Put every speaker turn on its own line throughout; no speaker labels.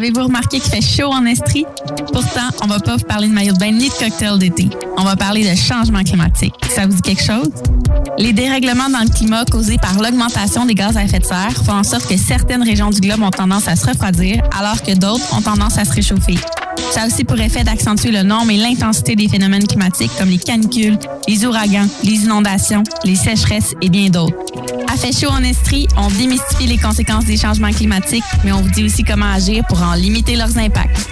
Avez-vous remarqué qu'il fait chaud en Estrie? Pourtant, on va pas vous parler de maillot de bain ni de cocktail d'été. On va parler de changement climatique. Ça vous dit quelque chose? Les dérèglements dans le climat causés par l'augmentation des gaz à effet de serre font en sorte que certaines régions du globe ont tendance à se refroidir, alors que d'autres ont tendance à se réchauffer. Ça a aussi pour effet d'accentuer le nombre et l'intensité des phénomènes climatiques comme les canicules, les ouragans, les inondations, les sécheresses et bien d'autres. À Fait chaud en Estrie, on démystifie les conséquences des changements climatiques, mais on vous dit aussi comment agir pour en limiter leurs impacts.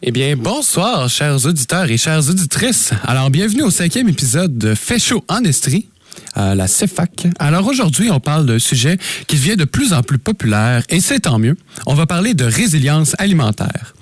Eh bien, bonsoir, chers auditeurs et chères auditrices. Alors, bienvenue au cinquième épisode de Fait chaud en Estrie la. Alors aujourd'hui, on parle d'un sujet qui devient de plus en plus populaire et c'est tant mieux. On va parler de résilience alimentaire.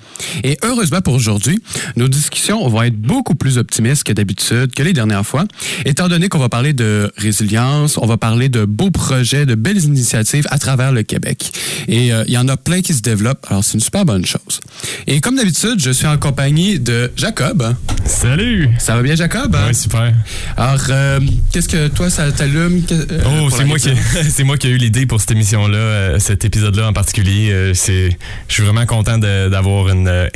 Et heureusement pour aujourd'hui, nos discussions vont être beaucoup plus optimistes que d'habitude, que les dernières fois, étant donné qu'on va parler de résilience, on va parler de beaux projets, de belles initiatives à travers le Québec. Et euh, il y en a plein qui se développent, alors c'est une super bonne chose. Et comme d'habitude, je suis en compagnie de Jacob.
Salut!
Ça va bien, Jacob?
Ouais, super.
Alors, euh, qu'est-ce que toi, ça t'allume? euh,
Oh, c'est moi, qui, c'est moi qui ai eu l'idée pour cette émission-là, cet épisode-là en particulier. C'est, je suis vraiment content d'avoir une, euh,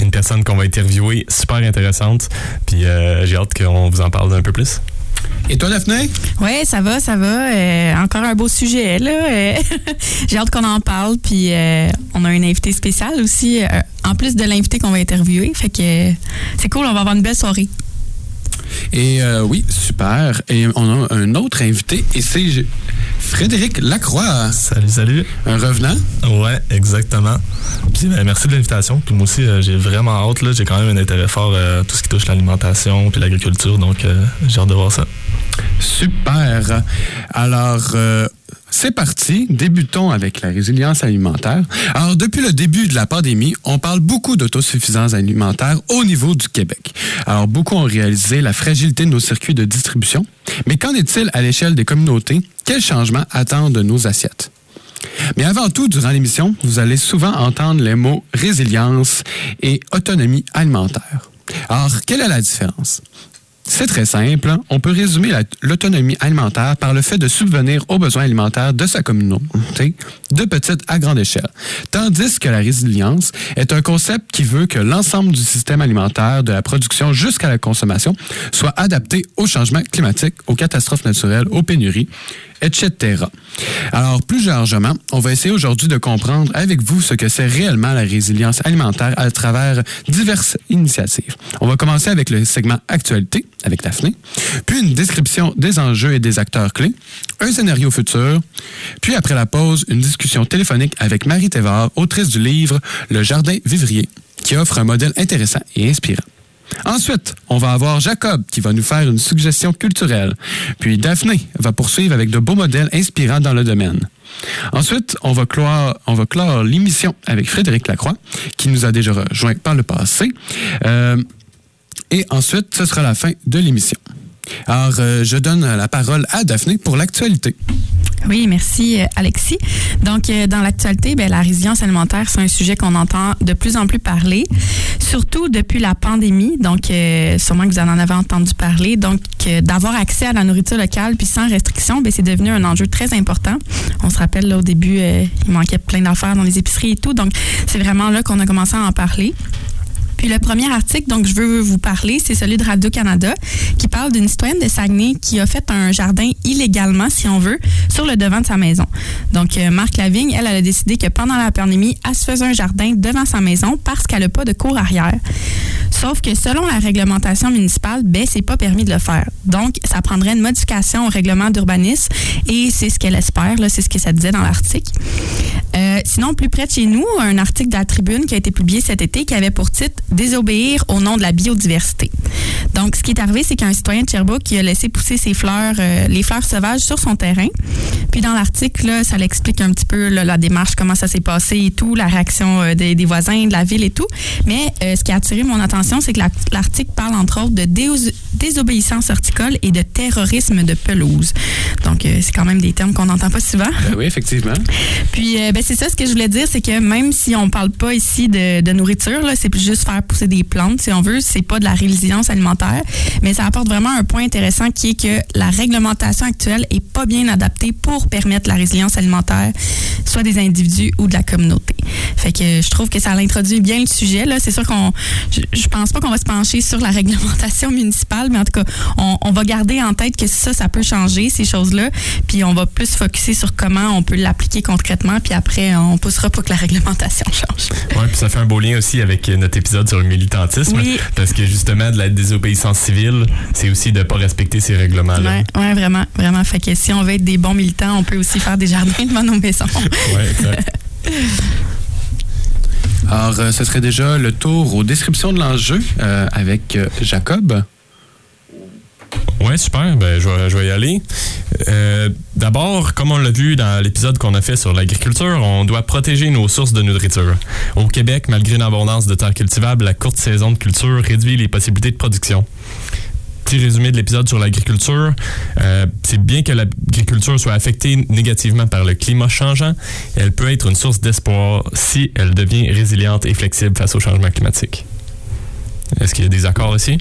une personne qu'on va interviewer super intéressante. Puis euh, j'ai hâte qu'on vous en parle un peu plus.
Et toi, Daphné?
Oui, ça va, ça va. Euh, encore un beau sujet, là. Euh, J'ai hâte qu'on en parle. Puis euh, on a un invité spécial aussi, euh, en plus de l'invité qu'on va interviewer. Fait que euh, c'est cool, on va avoir une belle soirée.
Et euh, oui, super. Et on a un autre invité, et c'est Frédéric Lacroix,
Salut, salut.
un revenant.
Ouais, exactement. Puis ben, merci de l'invitation. Puis moi aussi, euh, j'ai vraiment hâte. J'ai quand même un intérêt fort euh, à tout ce qui touche l'alimentation puis l'agriculture. Donc, euh, j'ai hâte de voir ça.
Super. Alors, euh, c'est parti. Débutons avec la résilience alimentaire. Alors, depuis le début de la pandémie, on parle beaucoup d'autosuffisance alimentaire au niveau du Québec. Alors, beaucoup ont réalisé la fragilité de nos circuits de distribution. Mais qu'en est-il à l'échelle des communautés? Quels changements attendent de nos assiettes? Mais avant tout, durant l'émission, vous allez souvent entendre les mots résilience et autonomie alimentaire. Alors, quelle est la différence? C'est très simple. On peut résumer la- l'autonomie alimentaire par le fait de subvenir aux besoins alimentaires de sa communauté de petite à grande échelle. Tandis que la résilience est un concept qui veut que l'ensemble du système alimentaire, de la production jusqu'à la consommation, soit adapté aux changements climatiques, aux catastrophes naturelles, aux pénuries, etc. Alors, plus largement, on va essayer aujourd'hui de comprendre avec vous ce que c'est réellement la résilience alimentaire à travers diverses initiatives. On va commencer avec le segment Actualité avec Daphné, puis une description des enjeux et des acteurs clés, un scénario futur, puis après la pause, une discussion téléphonique avec Marie Thévard, autrice du livre Le Jardin Vivrier, qui offre un modèle intéressant et inspirant. Ensuite, on va avoir Jacob qui va nous faire une suggestion culturelle. Puis Daphné va poursuivre avec de beaux modèles inspirants dans le domaine. Ensuite, on va clore, l'émission avec Frédéric Lacroix, qui nous a déjà rejoint par le passé. Euh, et ensuite, ce sera la fin de l'émission. Alors, euh, je donne la parole à Daphné pour l'actualité.
Oui, merci euh, Alexis. Donc, euh, dans l'actualité, ben, la résilience alimentaire, c'est un sujet qu'on entend de plus en plus parler, surtout depuis la pandémie. Donc, sûrement que vous en avez entendu parler. Donc, d'avoir accès à la nourriture locale puis sans restriction, ben, c'est devenu un enjeu très important. On se rappelle, là, au début, il manquait plein d'affaires dans les épiceries et tout. Donc, c'est vraiment là qu'on a commencé à en parler. Puis le premier article dont je veux vous parler, c'est celui de Radio-Canada qui parle d'une citoyenne de Saguenay qui a fait un jardin illégalement, si on veut, sur le devant de sa maison. Donc, euh, Marc Lavigne, elle, elle a décidé que pendant la pandémie, elle se faisait un jardin devant sa maison parce qu'elle n'a pas de cour arrière. Sauf que selon la réglementation municipale, ben, c'est pas permis de le faire. Donc, ça prendrait une modification au règlement d'urbanisme et c'est ce qu'elle espère, c'est ce que ça disait dans l'article. Euh, sinon, plus près de chez nous, un article de la Tribune qui a été publié cet été qui avait pour titre Désobéir au nom de la biodiversité. Donc, ce qui est arrivé, c'est qu'un citoyen de Sherbrooke qui a laissé pousser ses fleurs, euh, les fleurs sauvages sur son terrain. Puis dans l'article, ça l'explique un petit peu là, la démarche, comment ça s'est passé et tout, la réaction euh, des, des voisins, de la ville et tout. Mais euh, ce qui a attiré mon attention, c'est que la- l'article parle entre autres de désobéissance horticole et de terrorisme de pelouse. Donc, c'est quand même des termes qu'on n'entend pas souvent.
Ben oui, effectivement.
Puis, ben, c'est ça, ce que je voulais dire, c'est que même si on parle pas ici de, de nourriture, c'est juste faire pousser des plantes, si on veut, c'est pas de la résilience alimentaire, mais ça apporte vraiment un point intéressant qui est que la réglementation actuelle est pas bien adaptée pour permettre la résilience alimentaire, soit des individus ou de la communauté. Fait que je trouve que ça introduit bien le sujet. Là, c'est sûr qu'on, je, je pense pas qu'on va se pencher sur la réglementation municipale, mais en tout cas, on, va garder en tête que ça, ça peut changer ces choses-là, puis on va plus focuser sur comment on peut l'appliquer concrètement, puis après, on poussera pour que la réglementation change.
Ouais, puis ça fait un beau lien aussi avec euh, notre épisode sur le militantisme.
Oui.
Parce que justement, de la désobéissance civile, c'est aussi de ne pas respecter ces règlements-là.
Ouais, ouais, vraiment, vraiment. Fait que si on veut être des bons militants, on peut aussi faire des jardins devant nos maisons.
Exact.
Alors, euh, ce serait déjà le tour aux descriptions de l'enjeu euh, avec euh, Jacob.
Ouais, super. Ben, je, vais, y aller. Euh, D'abord, comme on l'a vu dans l'épisode qu'on a fait sur l'agriculture, on doit protéger nos sources de nourriture. Au Québec, malgré une abondance de terres cultivables, la courte saison de culture réduit les possibilités de production. Petit résumé de l'épisode sur l'agriculture. Euh, c'est bien que l'agriculture soit affectée négativement par le climat changeant. Elle peut être une source d'espoir si elle devient résiliente et flexible face au changement climatique. Est-ce qu'il y a des accords ici?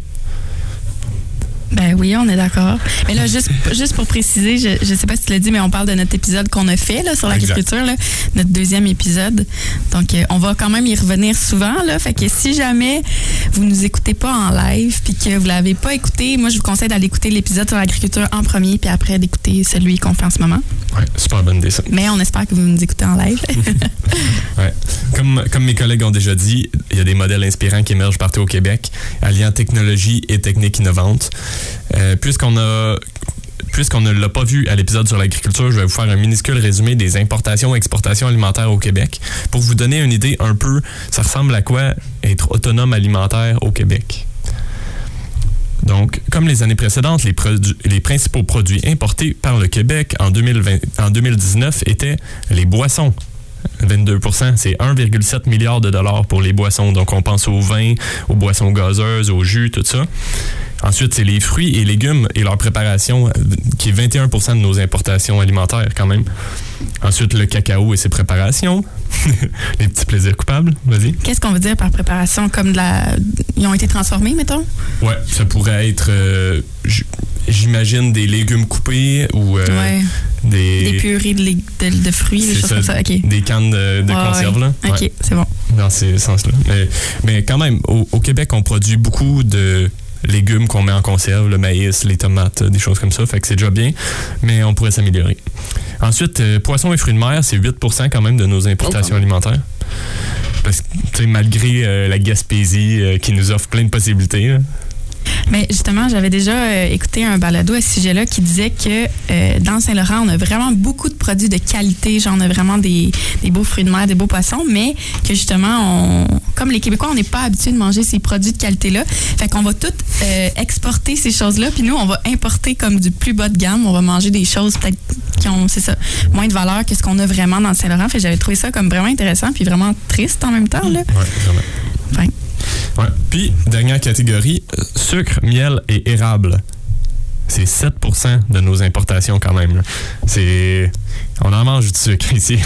Ben oui, on est d'accord. Mais là, juste, juste pour préciser, je ne sais pas si tu l'as dit, mais on parle de notre épisode qu'on a fait là, sur l'agriculture, là, notre deuxième épisode. Donc, euh, on va quand même y revenir souvent. Là, fait que si jamais vous nous écoutez pas en live puis que vous l'avez pas écouté, moi, je vous conseille d'aller écouter l'épisode sur l'agriculture en premier puis après d'écouter celui qu'on fait en ce moment.
Ouais, super bonne idée ça.
Mais on espère que vous nous écoutez en live.
Ouais. Comme, comme mes collègues ont déjà dit, il y a des modèles inspirants qui émergent partout au Québec, alliant technologie et techniques innovantes. Euh, Puisqu'on ne l'a pas vu à l'épisode sur l'agriculture, je vais vous faire un minuscule résumé des importations et exportations alimentaires au Québec. Pour vous donner une idée un peu, ça ressemble à quoi être autonome alimentaire au Québec? Donc, comme les années précédentes, les, principaux produits importés par le Québec en, 2020 en 2019 étaient les boissons. 22% c'est 1,7 milliard de dollars pour les boissons. Donc, on pense aux vins, aux boissons gazeuses, aux jus, tout ça. Ensuite, c'est les fruits et légumes et leur préparation, qui est 21% de nos importations alimentaires quand même. Ensuite, le cacao et ses préparations. les petits plaisirs coupables, vas-y.
Qu'est-ce qu'on veut dire par préparation? Comme de la. Ils ont été transformés, mettons?
Ouais, ça pourrait être, euh, j'imagine, des légumes coupés ou euh,
ouais.
des,
Des purées de, lég- de, de fruits, des choses
ça,
comme ça. OK.
des cannes de, de
Ouais,
conserve. Là.
OK,
Ouais,
c'est bon.
dans ces sens-là. Mais, mais quand même, au, au Québec, on produit beaucoup de légumes qu'on met en conserve, le maïs, les tomates, des choses comme ça. Fait que c'est déjà bien, mais on pourrait s'améliorer. Ensuite, euh, poissons et fruits de mer, c'est 8% quand même de nos importations
Oh,
alimentaires. Parce que, malgré euh, la Gaspésie euh, qui nous offre plein de possibilités, là,
Mais justement, j'avais déjà euh, écouté un balado à ce sujet-là qui disait que euh, dans Saint-Laurent, on a vraiment beaucoup de produits de qualité. Genre, on a vraiment des, des beaux fruits de mer, des beaux poissons, mais que justement, on, comme les Québécois, on n'est pas habitués de manger ces produits de qualité-là. Fait qu'on va tout euh, exporter ces choses-là, puis nous, on va importer comme du plus bas de gamme. On va manger des choses peut-être qui ont, c'est ça, moins de valeur que ce qu'on a vraiment dans Saint-Laurent. Fait que j'avais trouvé ça comme vraiment intéressant, puis vraiment triste en même temps. Là.
ouais, vraiment.
Enfin,
Puis, dernière catégorie, euh, sucre, miel et érable. C'est 7% de nos importations quand même. C'est... On en mange du sucre ici.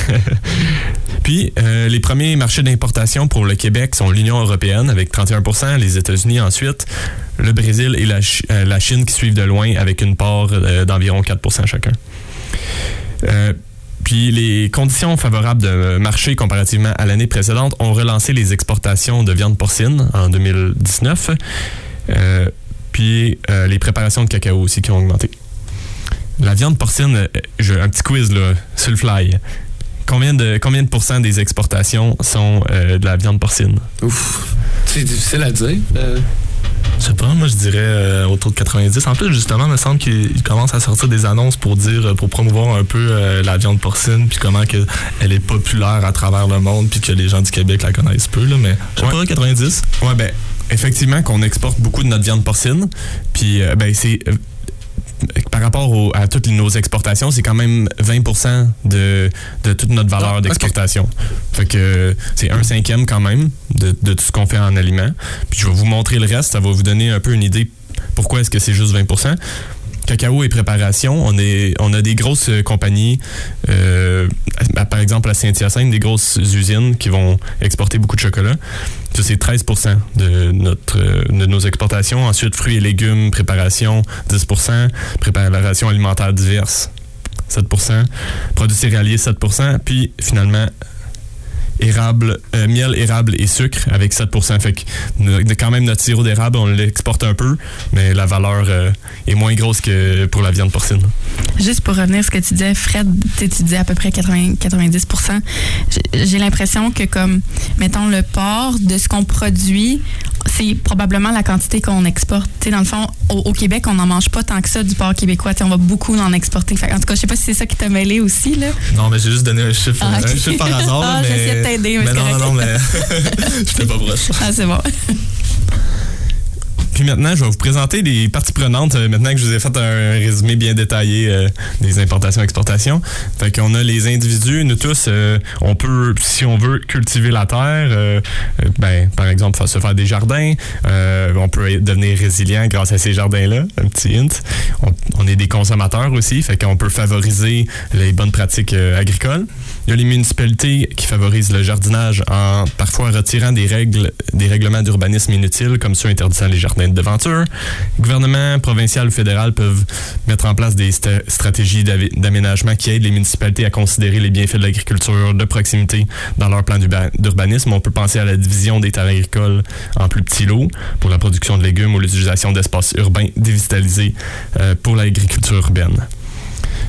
Puis, euh, les premiers marchés d'importation pour le Québec sont l'Union européenne avec 31% les États-Unis ensuite, le Brésil et la, Chi- euh, la Chine qui suivent de loin avec une part euh, d'environ 4% chacun. Puis les conditions favorables de marché comparativement à l'année précédente ont relancé les exportations de viande porcine en 2019. Euh, puis euh, les préparations de cacao aussi qui ont augmenté. La viande porcine, euh, j'ai un petit quiz là, sur le fly. Combien de, combien de pourcents des exportations sont de la viande porcine?
Ouf. C'est difficile à dire. Euh,
Je sais pas, moi je dirais euh, autour de 90. En plus, justement, il me semble qu'il commence à sortir des annonces pour dire, pour promouvoir un peu euh, la viande porcine, puis comment elle est populaire à travers le monde, puis que les gens du Québec la connaissent peu, là, mais je sais
Ouais.
pas, 90.
Ouais, ben, effectivement, qu'on exporte beaucoup de notre viande porcine. Puis, euh, ben, c'est. Par rapport au- à toutes nos exportations, c'est quand même 20 de, de toute notre valeur
Ah,
d'exportation. Fait que c'est un cinquième quand même de, de tout ce qu'on fait en aliments. Puis je vais vous montrer le reste, ça va vous donner un peu une idée pourquoi est-ce que c'est juste 20 Cacao et préparation, on, a des grosses euh, compagnies, euh, par exemple à Saint-Hyacinthe, des grosses usines qui vont exporter beaucoup de chocolat. Ça, c'est 13 de, euh, de nos exportations. Ensuite, fruits et légumes, préparation, 10% préparation alimentaire diverse, 7% produits céréaliers, 7% Puis, finalement, érable, euh, miel, érable et sucre avec 7 Fait que quand même notre sirop d'érable, on l'exporte un peu, mais la valeur euh, est moins grosse que pour la viande porcine.
Juste pour revenir à ce que tu disais, Fred, tu sais, tu disais à peu près 80, 90 J'ai- J'ai l'impression que, comme, mettons, le porc, de ce qu'on produit, c'est probablement la quantité qu'on exporte. Dans le fond, au, au Québec, on n'en mange pas tant que ça du porc québécois. On va beaucoup en exporter. Fait, en tout cas, je sais pas si c'est ça qui t'a mêlé aussi. Là.
Non, mais j'ai juste donné un chiffre,
Ah,
un chiffre par hasard.
Ah,
mais...
j'essayais de t'aider, mais
non, non, non, mais j'étais pas proche.
Ah, c'est bon.
Puis maintenant, je vais vous présenter les parties prenantes, euh, maintenant que je vous ai fait un résumé bien détaillé euh, des importations-exportations. Fait qu'on a les individus, nous tous, euh, on peut, si on veut, cultiver la terre, euh, euh, ben, par exemple, se faire des jardins. Euh, on peut devenir résilient grâce à ces jardins-là, un petit hint. On, on est des consommateurs aussi, fait qu'on peut favoriser les bonnes pratiques agricoles. Il y a les municipalités qui favorisent le jardinage en parfois retirant des règles, des règlements d'urbanisme inutiles, comme ceux interdisant les jardins de devanture. Le gouvernement provincial ou fédéral peuvent mettre en place des stratégies d'aménagement qui aident les municipalités à considérer les bienfaits de l'agriculture de proximité dans leur plan d'urba- d'urbanisme. On peut penser à la division des terres agricoles en plus petits lots pour la production de légumes ou l'utilisation d'espaces urbains dévitalisés euh, pour l'agriculture urbaine.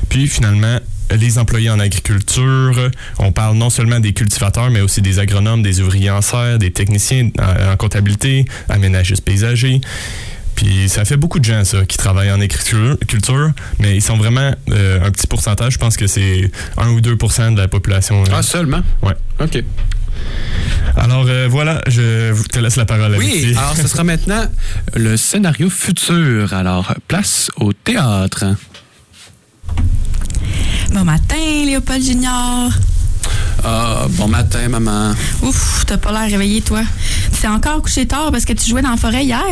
Puis finalement, les employés en agriculture, on parle non seulement des cultivateurs, mais aussi des agronomes, des ouvriers en serre, des techniciens en, en comptabilité, aménagistes paysagers. Puis ça fait beaucoup de gens, ça, qui travaillent en agriculture, culture, mais ils sont vraiment euh, un petit pourcentage. Je pense que c'est 1 ou 2% de la population. euh.
Ah, seulement?
Ouais.
OK.
Alors euh, voilà, je te laisse la parole.
Oui, alors ce sera maintenant le scénario futur. Alors, place au théâtre.
Bon matin, Léopold Junior.
Ah, bon matin, maman.
Ouf, t'as pas l'air réveillé, toi. Tu t'es encore couché tard parce que tu jouais dans la forêt hier?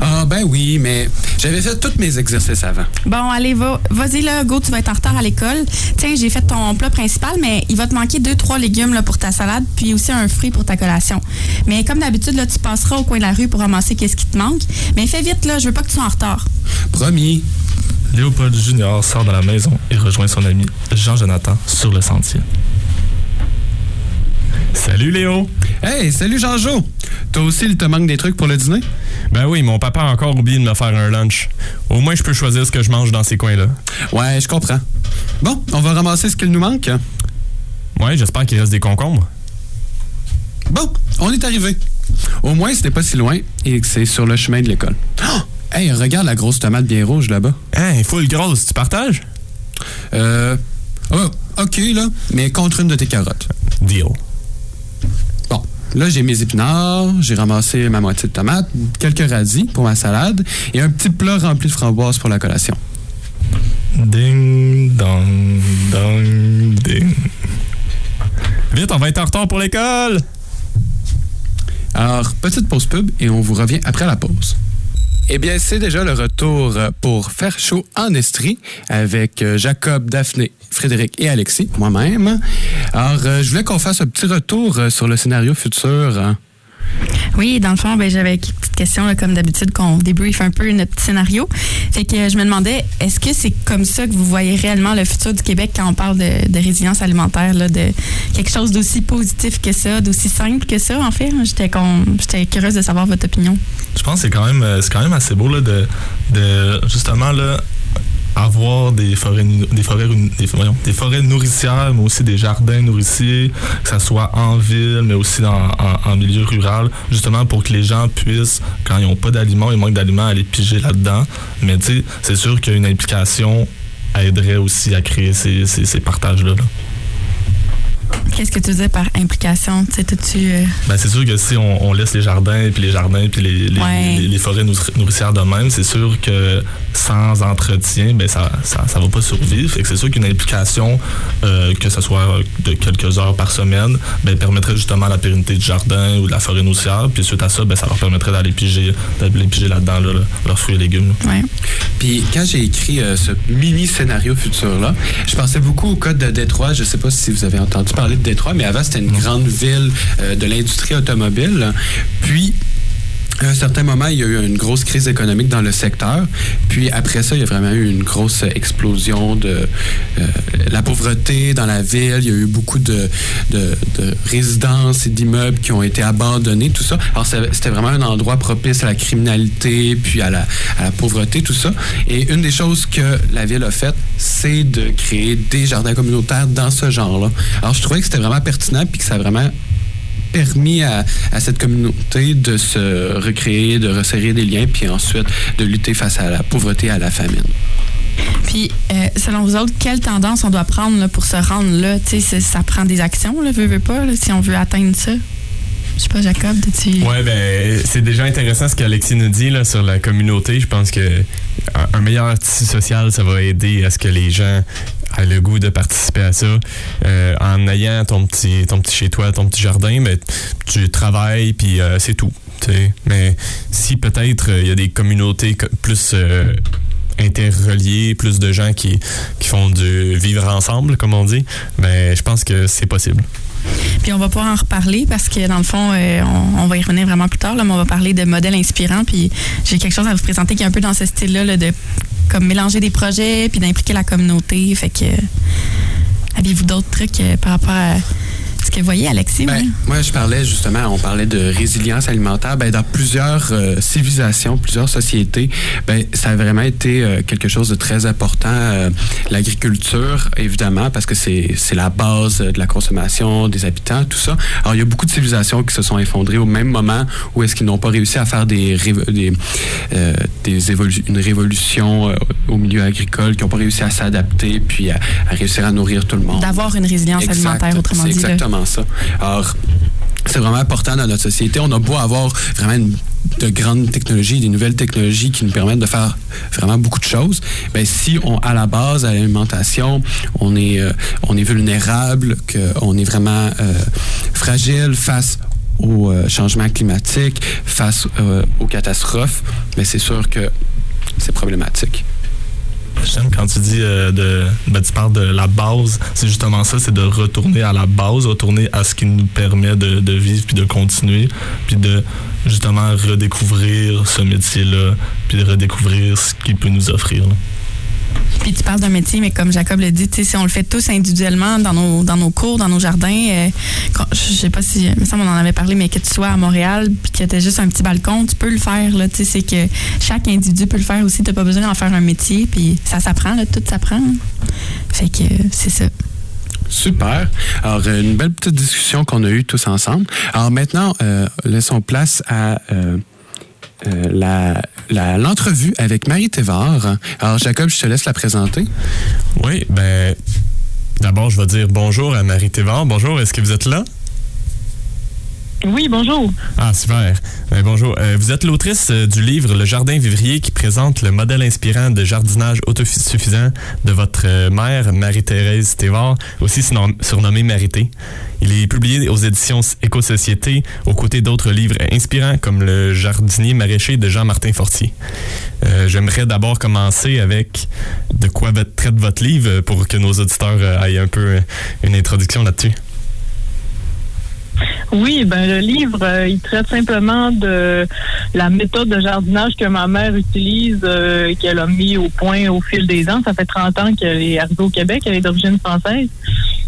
Ah, ben oui, mais j'avais fait tous mes exercices avant.
Bon, allez, va, vas-y, là, go, tu vas être en retard à l'école. Tiens, j'ai fait ton plat principal, mais il va te manquer deux, trois légumes là, pour ta salade, puis aussi un fruit pour ta collation. Mais comme d'habitude, là, tu passeras au coin de la rue pour ramasser qu'est-ce qui te manque. Mais fais vite, là, je veux pas que tu sois en retard.
Promis.
Léopold Junior sort de la maison et rejoint son ami Jean-Jonathan sur le sentier.
Salut Léo!
Hey, salut Jean-Jo. Toi aussi, il te manque des trucs pour le dîner?
Ben oui, mon papa a encore oublié de me faire un lunch. Au moins, je peux choisir ce que je mange dans ces coins-là.
Ouais, je comprends. Bon, on va ramasser ce qu'il nous manque.
Ouais, j'espère qu'il reste des concombres.
Bon, on est arrivé. Au moins, c'était pas si loin et que c'est sur le chemin de l'école. Oh! Hey, regarde la grosse tomate bien rouge là-bas.
Hein, full grosse, tu partages?
Euh. Oh, OK, là, mais contre une de tes carottes.
Deal.
Bon, là, j'ai mes épinards, j'ai ramassé ma moitié de tomate, quelques radis pour ma salade et un petit plat rempli de framboises pour la collation.
Ding, dong, dong, ding.
Vite, on va être en retard pour l'école!
Alors, petite pause pub et on vous revient après la pause. Eh bien, c'est déjà le retour euh, pour faire chaud en Estrie avec euh, Jacob, Daphné, Frédéric et Alexis, moi-même. Alors, euh, je voulais qu'on fasse un petit retour sur le scénario futur.
Oui, dans le fond, ben, j'avais quelques petites questions, là, comme d'habitude, qu'on débriefe un peu notre scénario. Fait que euh, je me demandais, est-ce que c'est comme ça que vous voyez réellement le futur du Québec quand on parle de, résilience alimentaire, de quelque chose d'aussi positif que ça, d'aussi simple que ça, en fait? J'étais curieuse de savoir votre opinion.
Je pense que c'est quand même, euh, assez beau de, de justement là, avoir des forêts, des forêts, nourricières, mais aussi des jardins nourriciers, que ce soit en ville, mais aussi en, milieu rural, justement pour que les gens puissent, quand ils n'ont pas d'aliments, ils manquent d'aliments, aller piger là-dedans. Mais tu sais, c'est sûr qu'une implication aiderait aussi à créer ces, partages-là. là
Qu'est-ce que tu disais par implication? Tu
euh... ben, c'est sûr que si on, laisse les jardins, puis les jardins, puis les, les, les, forêts nourricières de même, c'est sûr que sans entretien, ben, ça, ça, ça va pas survivre. Fait que c'est sûr qu'une implication, euh, que ce soit de quelques heures par semaine, ben, permettrait justement la pérennité du jardin ou de la forêt nourricière. Puis suite à ça, ben, ça leur permettrait d'aller piger, d'aller piger là-dedans leurs fruits et légumes.
Ouais.
Puis quand j'ai écrit euh, ce mini scénario futur-là, je pensais beaucoup au code de Détroit. Je sais pas si vous avez entendu parler de Détroit, mais avant, c'était une grande ville euh, de l'industrie automobile. Puis, à un certain moment, il y a eu une grosse crise économique dans le secteur. Puis après ça, il y a vraiment eu une grosse explosion de euh, la pauvreté dans la ville. Il y a eu beaucoup de, de, résidences et d'immeubles qui ont été abandonnés, tout ça. Alors c'était vraiment un endroit propice à la criminalité, puis à la, à la pauvreté, tout ça. Et une des choses que la ville a faites, c'est de créer des jardins communautaires dans ce genre-là. Alors je trouvais que c'était vraiment pertinent, puis que ça a vraiment permis à, cette communauté de se recréer, de resserrer des liens, puis ensuite de lutter face à la pauvreté et à la famine.
Puis, euh, selon vous autres, quelle tendance on doit prendre pour se rendre là? Tu sais, ça prend des actions, là, veut, veut pas, si on veut atteindre ça? Je sais pas, Jacob, tu
Ouais, ben, c'est déjà intéressant ce qu'Alexis nous dit là, sur la communauté. Je pense que un meilleur tissu social, ça va aider à ce que les gens le goût de participer à ça. Euh, en ayant ton petit, ton petit chez toi, ton petit jardin, mais ben, tu travailles, puis euh, c'est tout. Mais si peut-être euh, il y a des communautés plus interreliées, plus de gens qui, qui font du vivre ensemble, comme on dit, ben, je pense que c'est possible.
Puis on va pouvoir en reparler parce que dans le fond, on, va y revenir vraiment plus tard, là, mais on va parler de modèles inspirants. Puis j'ai quelque chose à vous présenter qui est un peu dans ce style-là, de comme mélanger des projets puis d'impliquer la communauté. Fait que avez-vous d'autres trucs euh, par rapport à que vous voyez, Alexis?
Ben, moi, je parlais justement, on parlait de résilience alimentaire. Ben, dans plusieurs euh, civilisations, plusieurs sociétés, ben, ça a vraiment été euh, quelque chose de très important. Euh, l'agriculture, évidemment, parce que c'est la base de la consommation des habitants, tout ça. Alors, il y a beaucoup de civilisations qui se sont effondrées au même moment où est-ce qu'ils n'ont pas réussi à faire des, des, des une révolution au milieu agricole, qui n'ont pas réussi à s'adapter puis à, réussir à nourrir tout le monde.
D'avoir une résilience alimentaire, autrement dit.
Exactement Alors, c'est vraiment important dans notre société. On a beau avoir vraiment de grandes technologies, des nouvelles technologies qui nous permettent de faire vraiment beaucoup de choses. Ben si on à la base à l'alimentation, on est euh, on est vulnérable, qu'on est vraiment euh, fragile face au euh, changement climatique, face aux catastrophes, mais ben, c'est sûr que c'est problématique.
J'aime quand tu dis euh, de, ben, tu parles de la base. C'est justement ça, c'est de retourner à la base, retourner à ce qui nous permet de, vivre puis de continuer, puis de justement redécouvrir ce métier-là, puis de redécouvrir ce qu'il peut nous offrir.
Puis tu parles d'un métier, mais comme Jacob l'a dit, si on le fait tous individuellement dans nos, dans nos cours, dans nos jardins, euh, je sais pas si, me semble on en avait parlé, mais que tu sois à Montréal puis que tu juste un petit balcon, tu peux le faire. Là, c'est que chaque individu peut le faire aussi. Tu n'as pas besoin d'en faire un métier, puis ça s'apprend, tout s'apprend. Fait que c'est ça.
Super. Alors, euh, une belle petite discussion qu'on a eue tous ensemble. Alors maintenant, euh, laissons place à la, l'entrevue avec Marie Thévard. Alors, Jacob, je te laisse la présenter.
Oui, ben, d'abord, je vais dire bonjour à Marie Thévard. Bonjour, est-ce que vous êtes là?
Oui, bonjour.
Ah, super. Ben, bonjour. Euh, vous êtes l'autrice euh, du livre Le Jardin Vivrier qui présente le modèle inspirant de jardinage autosuffisant de votre euh, mère, Marie-Thérèse Thévard, aussi surnommée Marité. Il est publié aux éditions Éco-Société aux côtés d'autres livres inspirants comme Le jardinier maraîcher de Jean-Martin Fortier. J'aimerais d'abord commencer avec de quoi traite votre livre pour que nos auditeurs aient un peu une introduction là-dessus.
Oui, ben le livre, euh, il traite simplement de la méthode de jardinage que ma mère utilise, euh, qu'elle a mis au point au fil des ans. Ça fait 30 ans qu'elle est arrivée au Québec, elle est d'origine française.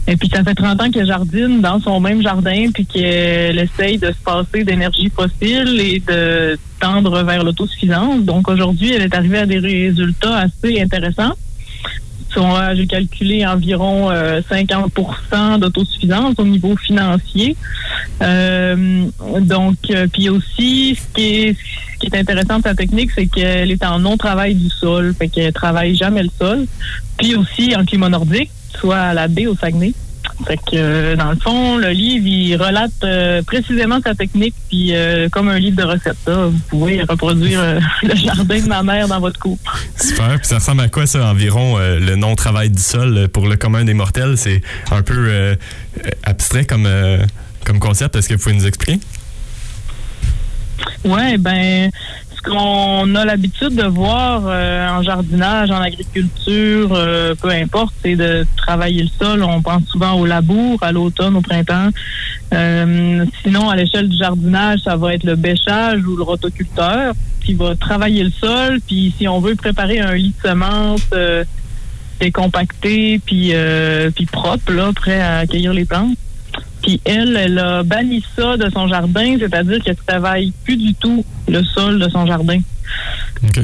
Et puis ça fait 30 ans qu'elle jardine dans son même jardin, puis qu'elle essaye de se passer d'énergie fossile et de tendre vers l'autosuffisance. Donc aujourd'hui, elle est arrivée à des résultats assez intéressants. J'ai calculé environ 50% d'autosuffisance au niveau financier. donc, puis aussi, ce qui est, ce qui est intéressant de sa technique, c'est qu'elle est en non-travail du sol, fait qu'elle travaille jamais le sol. Puis aussi en climat nordique, soit à la baie au Saguenay. Fait que, euh, dans le fond, le livre, il relate euh, précisément sa technique, puis euh, comme un livre de recettes. Là, vous pouvez reproduire le jardin de ma mère dans votre cour.
Super. Puis ça ressemble à quoi, ça, environ, le non-travail du sol pour le commun des mortels? C'est un peu abstrait comme, comme concept. Est-ce que vous pouvez nous expliquer?
Ouais, ben, qu'on a l'habitude de voir euh, en jardinage, en agriculture, euh, peu importe, c'est de travailler le sol. On pense souvent au labour, à l'automne, au printemps. Euh, sinon, à l'échelle du jardinage, ça va être le bêchage ou le rotoculteur qui va travailler le sol. Puis si on veut préparer un lit de semences décompacté puis, puis propre, là, prêt à accueillir les plantes. Puis elle, elle a banni ça de son jardin, c'est-à-dire qu'elle ne travaille plus du tout le sol de son jardin.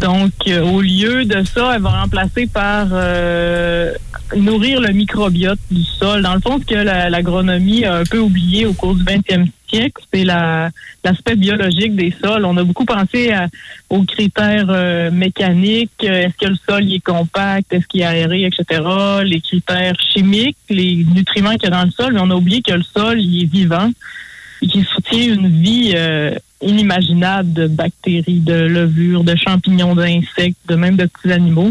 Donc, euh, au lieu de ça, elle va remplacer par euh, nourrir le microbiote du sol. Dans le fond, ce que l'agronomie a un peu oublié au cours du 20e siècle, c'est l'aspect biologique des sols. On a beaucoup pensé aux critères euh, mécaniques. Est-ce que le sol est compact? Est-ce qu'il est aéré, etc.? Les critères chimiques, les nutriments qu'il y a dans le sol. Mais on a oublié que le sol, est vivant et qu'il soutient une vie inimaginable de bactéries, de levures, de champignons, d'insectes, de même de petits animaux.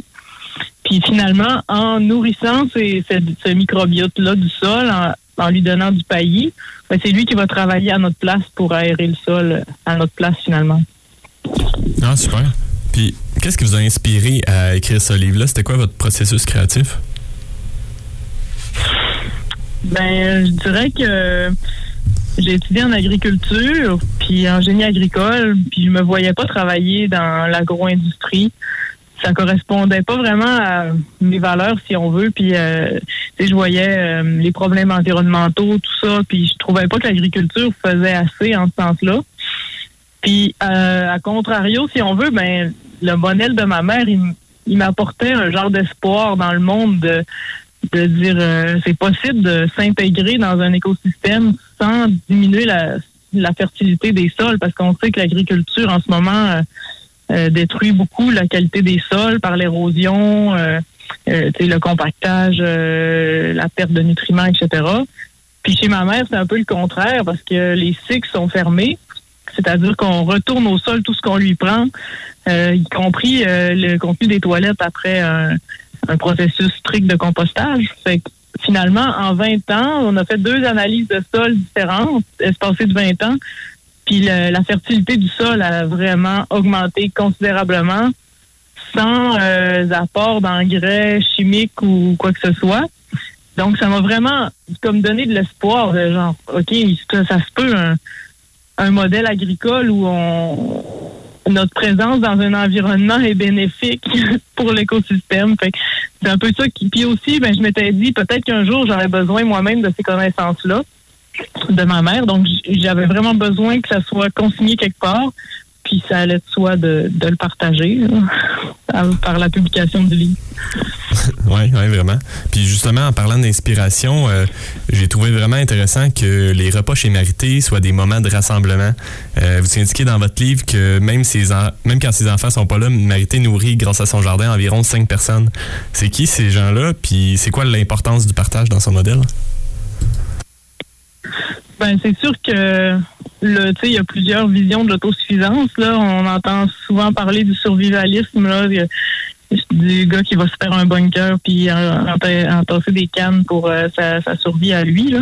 Puis finalement, en nourrissant ces, ce microbiote-là du sol, en, lui donnant du paillis, ben, c'est lui qui va travailler à notre place pour aérer le sol à notre place finalement.
Ah, super. Puis, qu'est-ce qui vous a inspiré à écrire ce livre-là? C'était quoi votre processus créatif?
Ben, je dirais que j'ai étudié en agriculture, puis en génie agricole, puis je me voyais pas travailler dans l'agro-industrie. Ça correspondait pas vraiment à mes valeurs, si on veut. Puis, euh, je voyais euh, les problèmes environnementaux, tout ça, puis je trouvais pas que l'agriculture faisait assez en ce sens-là. Puis, euh, à contrario, si on veut, ben le modèle de ma mère, il, il m'apportait un genre d'espoir dans le monde de de dire euh, c'est possible de s'intégrer dans un écosystème sans diminuer la, la fertilité des sols parce qu'on sait que l'agriculture en ce moment euh, euh, détruit beaucoup la qualité des sols par l'érosion, le compactage, la perte de nutriments, etc. Puis chez ma mère, c'est un peu le contraire parce que les cycles sont fermés, c'est-à-dire qu'on retourne au sol tout ce qu'on lui prend, y compris le contenu des toilettes après un un processus strict de compostage. Fait finalement, en 20 ans, on a fait deux analyses de sol différentes, espacées de 20 ans. Puis la fertilité du sol a vraiment augmenté considérablement sans euh, apport d'engrais chimiques ou quoi que ce soit. Donc, ça m'a vraiment comme donné de l'espoir de genre, OK, ça, ça se peut un, un modèle agricole où on, notre présence dans un environnement est bénéfique pour l'écosystème. C'est un peu ça qui. Puis aussi, ben, je m'étais dit peut-être qu'un jour j'aurais besoin moi-même de ces connaissances-là de ma mère. Donc j'avais vraiment besoin que ça soit consigné quelque part. Puis ça allait de soi de, le partager par la publication du livre.
oui, ouais, vraiment. Puis justement, en parlant d'inspiration, euh, j'ai trouvé vraiment intéressant que les repas chez Marité soient des moments de rassemblement. Euh, vous indiquez dans votre livre que même, ses même quand ses enfants sont pas là, Marité nourrit grâce à son jardin environ cinq personnes. C'est qui ces gens-là? Puis c'est quoi l'importance du partage dans son modèle?
Ben, c'est sûr que il y a plusieurs visions de l'autosuffisance. Là, on entend souvent parler du survivalisme. Là, du gars qui va se faire un bunker puis entasser des cannes pour euh, sa, survie à lui.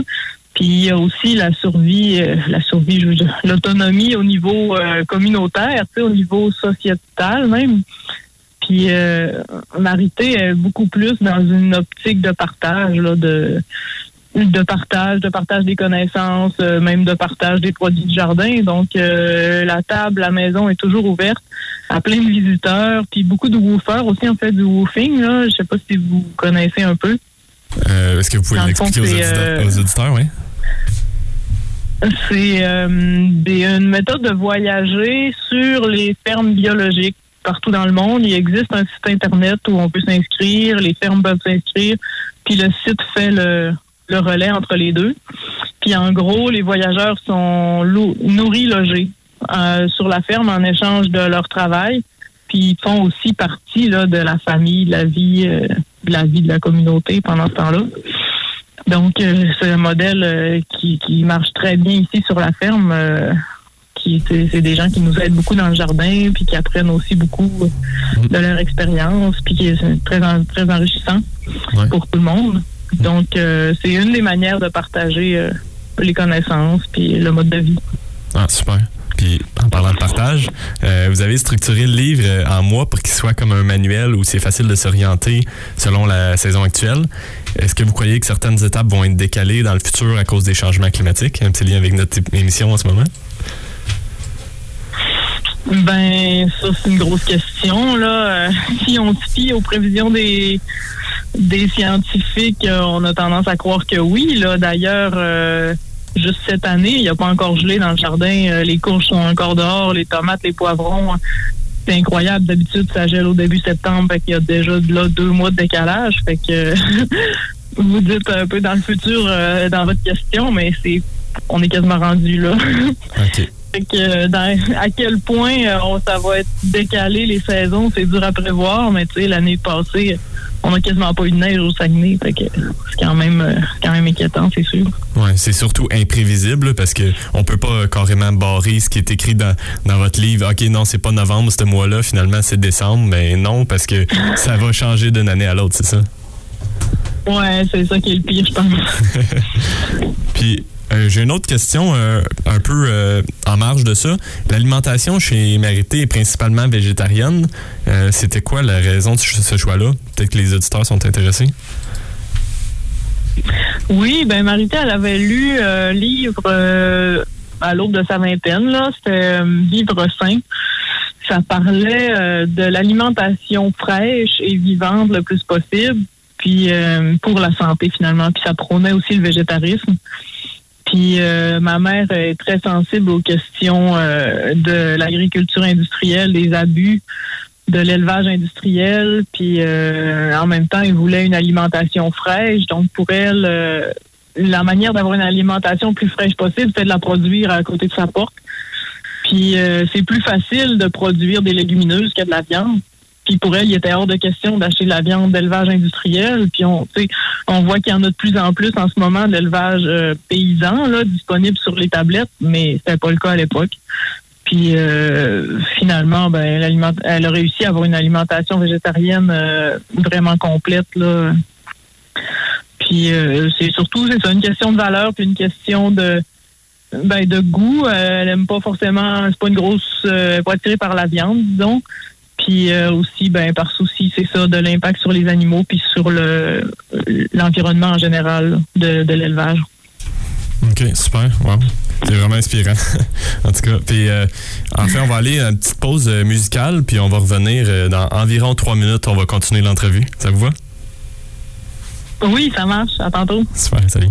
Puis il y a aussi la survie, euh, la survie, l'autonomie au niveau euh, communautaire, au niveau sociétal même. Puis Marité est beaucoup plus dans une optique de partage, là, de de partage, de partage des connaissances, euh, même de partage des produits du jardin. Donc, euh, la table, la maison est toujours ouverte à plein de visiteurs, puis beaucoup de woofers aussi, en fait, du woofing. Là. Je sais pas si vous connaissez un peu.
Euh, est-ce que vous pouvez l'expliquer aux, auditeurs, oui?
C'est une méthode de voyager sur les fermes biologiques. partout dans le monde. Il existe un site Internet où on peut s'inscrire, les fermes peuvent s'inscrire, puis le site fait le, le relais entre les deux. Puis en gros, les voyageurs sont nourris, logés euh, sur la ferme en échange de leur travail. Puis ils font aussi partie là, de la famille, de la vie, euh, de la vie de la communauté pendant ce temps-là. Donc euh, c'est un modèle qui, qui marche très bien ici sur la ferme. qui c'est des gens qui nous aident beaucoup dans le jardin, puis qui apprennent aussi beaucoup de leur expérience, puis qui est très très enrichissant pour tout le monde. Donc, euh, c'est une des manières de partager euh, les connaissances puis le mode de vie.
Ah, super. Puis, en parlant de partage, euh, vous avez structuré le livre en mois pour qu'il soit comme un manuel où c'est facile de s'orienter selon la saison actuelle. Est-ce que vous croyez que certaines étapes vont être décalées dans le futur à cause des changements climatiques? Un petit lien avec notre émission en ce moment?
Ben, ça, c'est une grosse question. Là. si on se fie aux prévisions des, des scientifiques, euh, on a tendance à croire que oui. Là, d'ailleurs, euh, juste cette année, il n'y a pas encore gelé dans le jardin. Euh, les courges sont encore dehors, les tomates, les poivrons. C'est incroyable. D'habitude, ça gèle au début septembre. Fait qu'il y a déjà là deux mois de décalage. Fait que vous dites un peu dans le futur dans votre question, mais c'est on est quasiment rendu là. Fait que, à quel point ça va être décalé les saisons, c'est dur à prévoir, mais tu sais, l'année passée, on a quasiment pas eu de neige au Saguenay. c'est quand même, euh, quand même inquiétant, c'est sûr.
Oui, c'est surtout imprévisible parce que on peut pas carrément barrer ce qui est écrit dans, votre livre. OK, non, c'est pas novembre, ce mois-là, finalement, c'est décembre. Mais non, parce que ça va changer d'une année à l'autre, c'est ça?
Ouais, c'est ça qui est le pire, je pense.
Puis, euh, j'ai une autre question euh, un peu euh, en marge de ça. L'alimentation chez Marité est principalement végétarienne. C'était quoi la raison de ce choix-là? Peut-être que les auditeurs sont intéressés.
Oui, ben Marité, elle avait lu un livre à l'aube de sa vingtaine. C'était Vivre sain. Ça parlait de l'alimentation fraîche et vivante le plus possible, puis pour la santé finalement. Puis ça prônait aussi le végétarisme. Puis euh, ma mère est très sensible aux questions euh, de l'agriculture industrielle, des abus de l'élevage industriel. Puis euh, en même temps, elle voulait une alimentation fraîche. Donc pour elle, la manière d'avoir une alimentation plus fraîche possible, c'est de la produire à côté de sa porte. Puis c'est plus facile de produire des légumineuses que de la viande. Puis pour elle, il était hors de question d'acheter de la viande d'élevage industriel. Puis on, on voit qu'il y en a de plus en plus en ce moment d'élevage euh, paysan là, disponible sur les tablettes, mais c'était pas le cas à l'époque. Puis euh, finalement, ben, elle, a réussi à avoir une alimentation végétarienne euh, vraiment complète. Là. Puis c'est surtout c'est une question de valeur, puis une question de ben, de goût. elle aime pas forcément, c'est pas une grosse, pas attirée par la viande, disons. Puis euh, aussi, ben, par souci, c'est ça, de l'impact sur les animaux puis sur le l'environnement en général de, l'élevage.
OK, super. Wow. C'est vraiment inspirant. en tout cas, puis euh, en fait, on va aller à une petite pause euh, musicale, puis on va revenir dans environ trois minutes. On va continuer l'entrevue. Ça vous va?
Oui, ça marche. À tantôt.
Super, salut.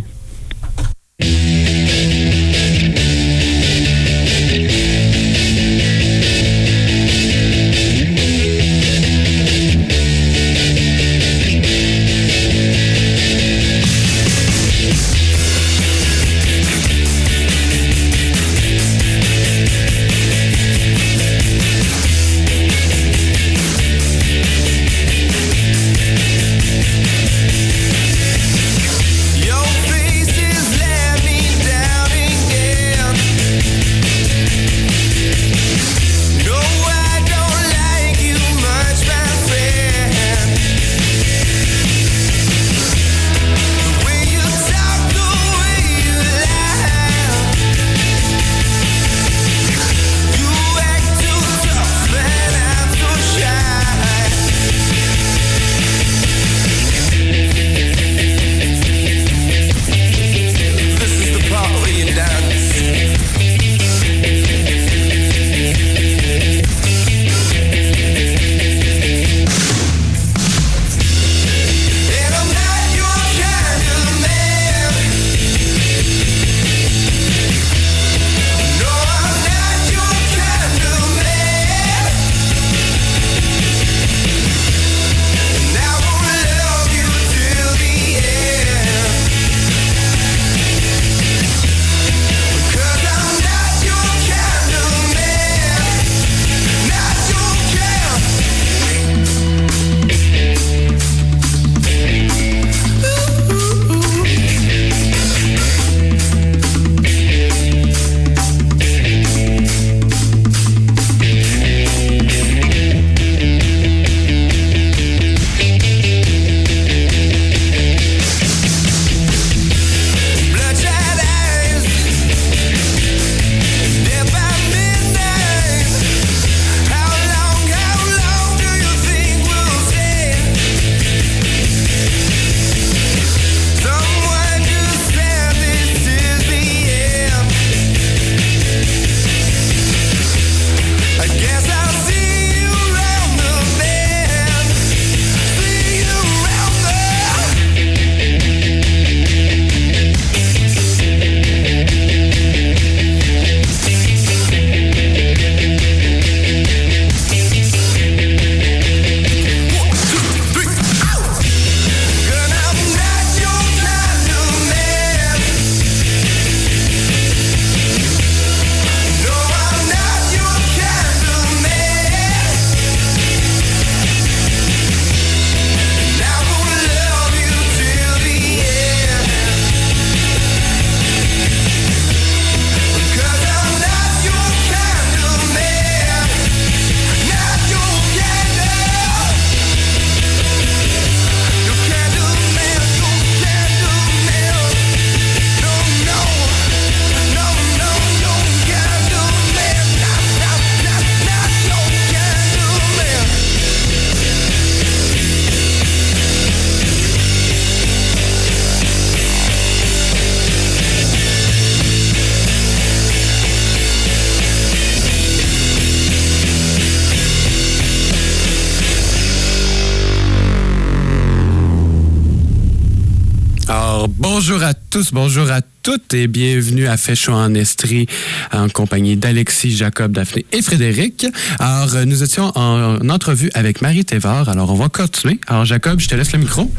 Bonjour à tous, bonjour à toutes et bienvenue à chaud en Estrie en compagnie d'Alexis, Jacob, Daphné et Frédéric. Alors, euh, nous étions en entrevue avec Marie Thévard. Alors, on va continuer. Alors, Jacob, je te laisse le micro.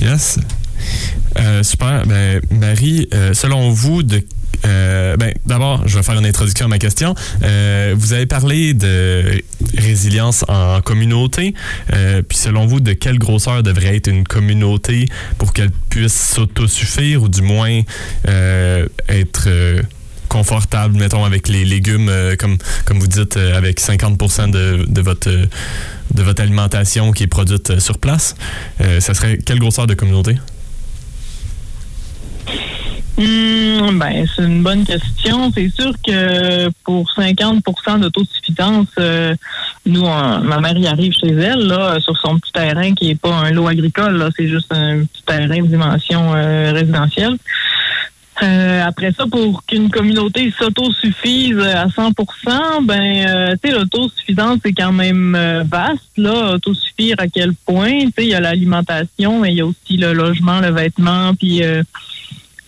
Yes. Euh, super. Ben, Marie, euh, selon vous, de euh, ben, d'abord, je vais faire une introduction à ma question. Euh, vous avez parlé de résilience en communauté. Euh, puis selon vous, de quelle grosseur devrait être une communauté pour qu'elle puisse s'autosuffire ou du moins être confortable, mettons, avec les légumes, comme, comme vous dites, avec 50 de, de votre... de votre alimentation qui est produite sur place, ça serait quelle grosseur de communauté?
Hmm, ben, c'est une bonne question. C'est sûr que pour 50% d'autosuffisance, euh, nous, ma mère y arrive chez elle, là, sur son petit terrain qui est pas un lot agricole, là, c'est juste un petit terrain de dimension euh, résidentielle. Euh, après ça, pour qu'une communauté s'autosuffise à 100% ben, tu sais, l'autosuffisance, c'est quand même vaste, là. Autosuffire à quel point? Tu sais, il y a l'alimentation, mais il y a aussi le logement, le vêtement, puis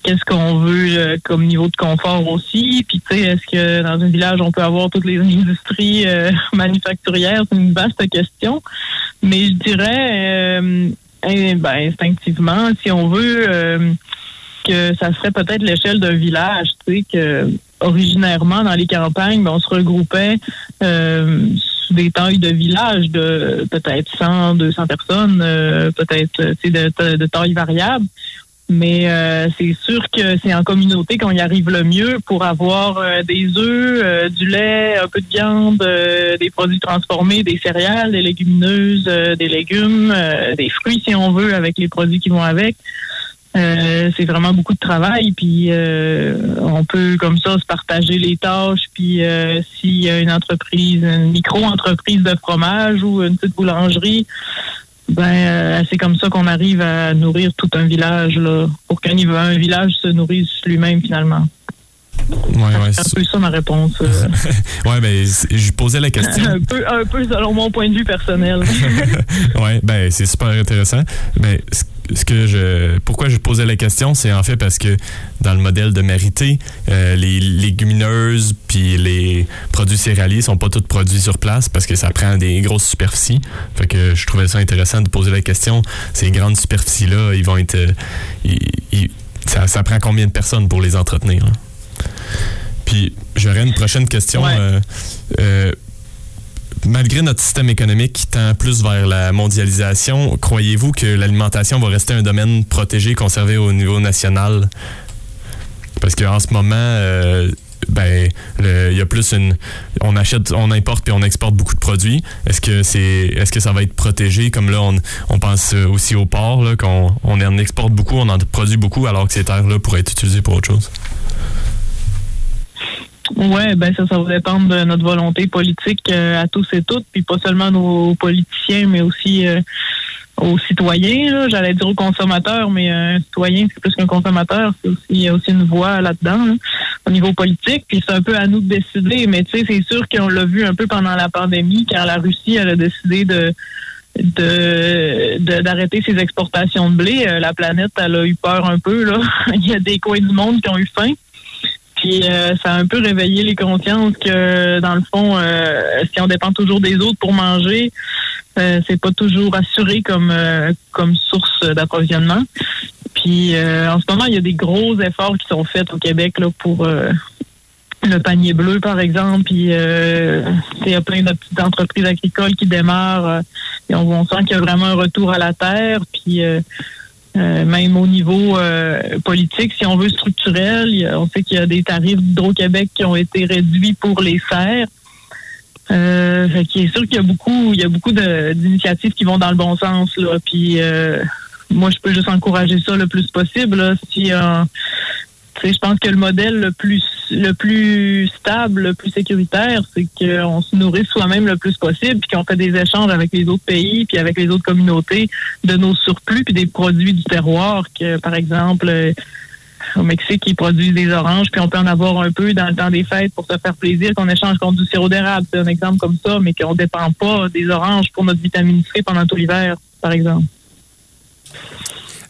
qu'est-ce qu'on veut euh, comme niveau de confort aussi. Puis, tu sais, est-ce que dans un village, on peut avoir toutes les industries euh, manufacturières? C'est une vaste question. Mais je dirais, euh, eh ben, instinctivement, si on veut... euh, que ça serait peut-être l'échelle d'un village, tu sais, que originairement dans les campagnes, ben, on se regroupait euh, sous des tailles de villages de peut-être 100, 200 personnes, euh, peut-être de, de, de tailles variables. Mais euh, c'est sûr que c'est en communauté qu'on y arrive le mieux pour avoir euh, des œufs, euh, du lait, un peu de viande, des produits transformés, des céréales, des légumineuses, des légumes, des fruits si on veut, avec les produits qui vont avec. C'est vraiment beaucoup de travail, puis on peut comme ça se partager les tâches, puis s'il y a une entreprise, une micro-entreprise de fromage ou une petite boulangerie, ben euh, c'est comme ça qu'on arrive à nourrir tout un village, là, pour qu'un un village se nourrisse lui-même finalement.
Ouais, ouais.
C'est un peu ça ma réponse. euh.
Ouais, ben, je posais la question.
un peu, un peu selon mon point de vue personnel.
ouais, ben, c'est super intéressant. Ben, ce- ce que je, pourquoi je posais la question, c'est en fait parce que dans le modèle de Marité, euh, les légumineuses puis les produits céréaliers sont pas tous produits sur place parce que ça prend des grosses superficies. Fait que je trouvais ça intéressant de poser la question. Ces grandes superficies-là, ils vont être, euh, ils- ils- ça, ça prend combien de personnes pour les entretenir? hein? Puis j'aurais une prochaine question.
Ouais.
euh, euh, malgré notre système économique qui tend plus vers la mondialisation, croyez-vous que l'alimentation va rester un domaine protégé, conservé au niveau national? Parce qu'en ce moment, euh, ben, il y a plus une. On achète, on importe puis on exporte beaucoup de produits. Est-ce que c'est, est-ce que ça va être protégé? Comme là, on, pense aussi au porc, là, qu'on on en exporte beaucoup, on en produit beaucoup, alors que ces terres-là pourraient être utilisées pour autre chose.
Ouais, ben ça, ça va dépendre de notre volonté politique euh, à tous et toutes, puis pas seulement nos politiciens, mais aussi euh, aux citoyens. J'allais dire aux consommateurs, mais euh, un citoyen, c'est plus qu'un consommateur, c'est aussi, il y a aussi une voix là-dedans, là, au niveau politique. Puis c'est un peu à nous de décider, mais tu sais, c'est sûr qu'on l'a vu un peu pendant la pandémie, quand la Russie elle a décidé de de de- d'arrêter ses exportations de blé. Euh, la planète, elle a eu peur un peu. là. Il y a des coins du monde qui ont eu faim. Puis euh, ça a un peu réveillé les consciences que dans le fond, euh, si on dépend toujours des autres pour manger, euh, c'est pas toujours assuré comme euh, comme source d'approvisionnement. Puis euh, en ce moment, il y a des gros efforts qui sont faits au Québec là, pour euh, le panier bleu, par exemple. Puis euh, il y a plein de petites entreprises agricoles qui démarrent. et on, on sent qu'il y a vraiment un retour à la terre. Puis euh, euh, même au niveau euh, politique, si on veut structurel, a- on sait qu'il y a des tarifs d'Hydro-Québec qui ont été réduits pour les serres. Euh, est sûr qu'il y a beaucoup, il y a beaucoup d'initiatives qui vont dans le bon sens. Là. Puis euh, moi, je peux juste encourager ça le plus possible. Là. Si je pense que le modèle le plus le plus stable, le plus sécuritaire, c'est qu'on se nourrisse soi-même le plus possible, puis qu'on fait des échanges avec les autres pays, puis avec les autres communautés de nos surplus, puis des produits du terroir, que par exemple euh, au Mexique, ils produisent des oranges, puis on peut en avoir un peu dans le temps des fêtes pour se faire plaisir, qu'on échange contre du sirop d'érable. C'est un exemple comme ça, mais qu'on dépend pas des oranges pour notre vitamine C pendant tout l'hiver, par exemple.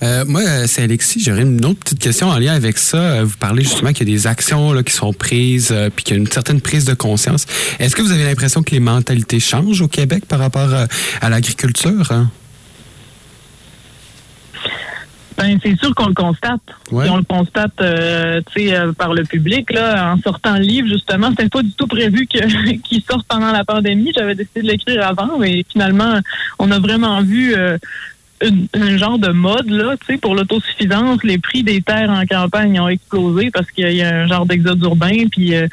Euh, moi, euh, c'est Alexis. J'aurais une autre petite question en lien avec ça. Euh, Vous parlez justement qu'il y a des actions là, qui sont prises, euh, puis qu'il y a une certaine prise de conscience. Est-ce que vous avez l'impression que les mentalités changent au Québec par rapport à l'agriculture? hein?
Ben, c'est sûr qu'on le constate.
Ouais.
On le constate euh, euh, par le public. Là, en sortant le livre, justement, c'était pas du tout prévu qu'il sorte pendant la pandémie. J'avais décidé de l'écrire avant, mais finalement, on a vraiment vu euh, un genre de mode là, tu sais, pour l'autosuffisance. Les prix des terres en campagne ont explosé parce qu'il y a un genre d'exode urbain. Puis euh,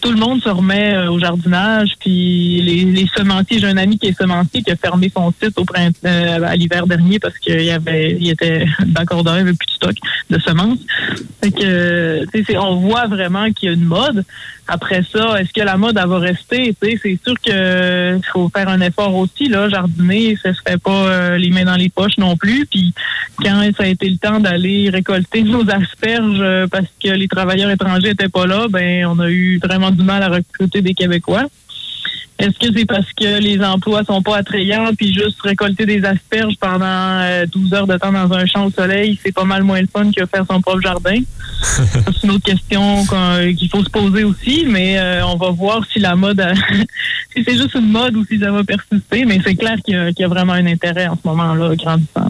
tout le monde se remet euh, au jardinage, puis les, les j'ai un ami qui est semencier qui a fermé son site au printemps, euh, à l'hiver dernier parce qu'il y avait, il était d'accord il avait plus de stock de semences. Fait que, euh, on voit vraiment qu'il y a une mode. Après ça, est-ce que la mode elle va rester? C'est sûr que il faut faire un effort aussi là, jardiner, ça se fait pas euh, les mains dans les poches non plus. Puis quand ça a été le temps d'aller récolter nos asperges euh, parce que les travailleurs étrangers étaient pas là, ben on a eu vraiment du mal à recruter des Québécois. Est-ce que c'est parce que les emplois sont pas attrayants, puis juste récolter des asperges pendant euh, 12 heures de temps dans un champ au soleil, c'est pas mal moins le fun que faire son propre jardin? c'est une autre question qu'on- qu'il faut se poser aussi, mais euh, on va voir si la mode, a- si c'est juste une mode ou si ça va persister. Mais c'est clair qu'il y, a- qu'il y a vraiment un intérêt en ce moment-là grandissant.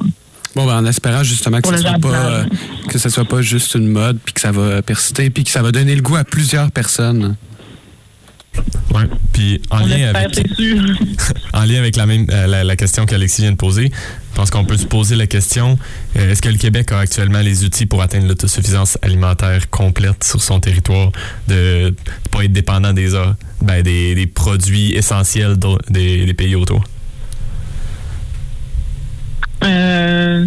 Bon, ben, en espérant justement que ce
le
soit pas euh, que ce soit pas juste une mode, puis que ça va persister, puis que ça va donner le goût à plusieurs personnes.
Ouais. Puis en lien avec
c'est sûr.
En lien avec la même euh, la, la question qu'Alexis vient de poser, je pense qu'on peut se poser la question euh, est-ce que le Québec a actuellement les outils pour atteindre l'autosuffisance alimentaire complète sur son territoire, de ne pas être dépendant des, ben, des, des produits essentiels des, des pays autour?
Euh,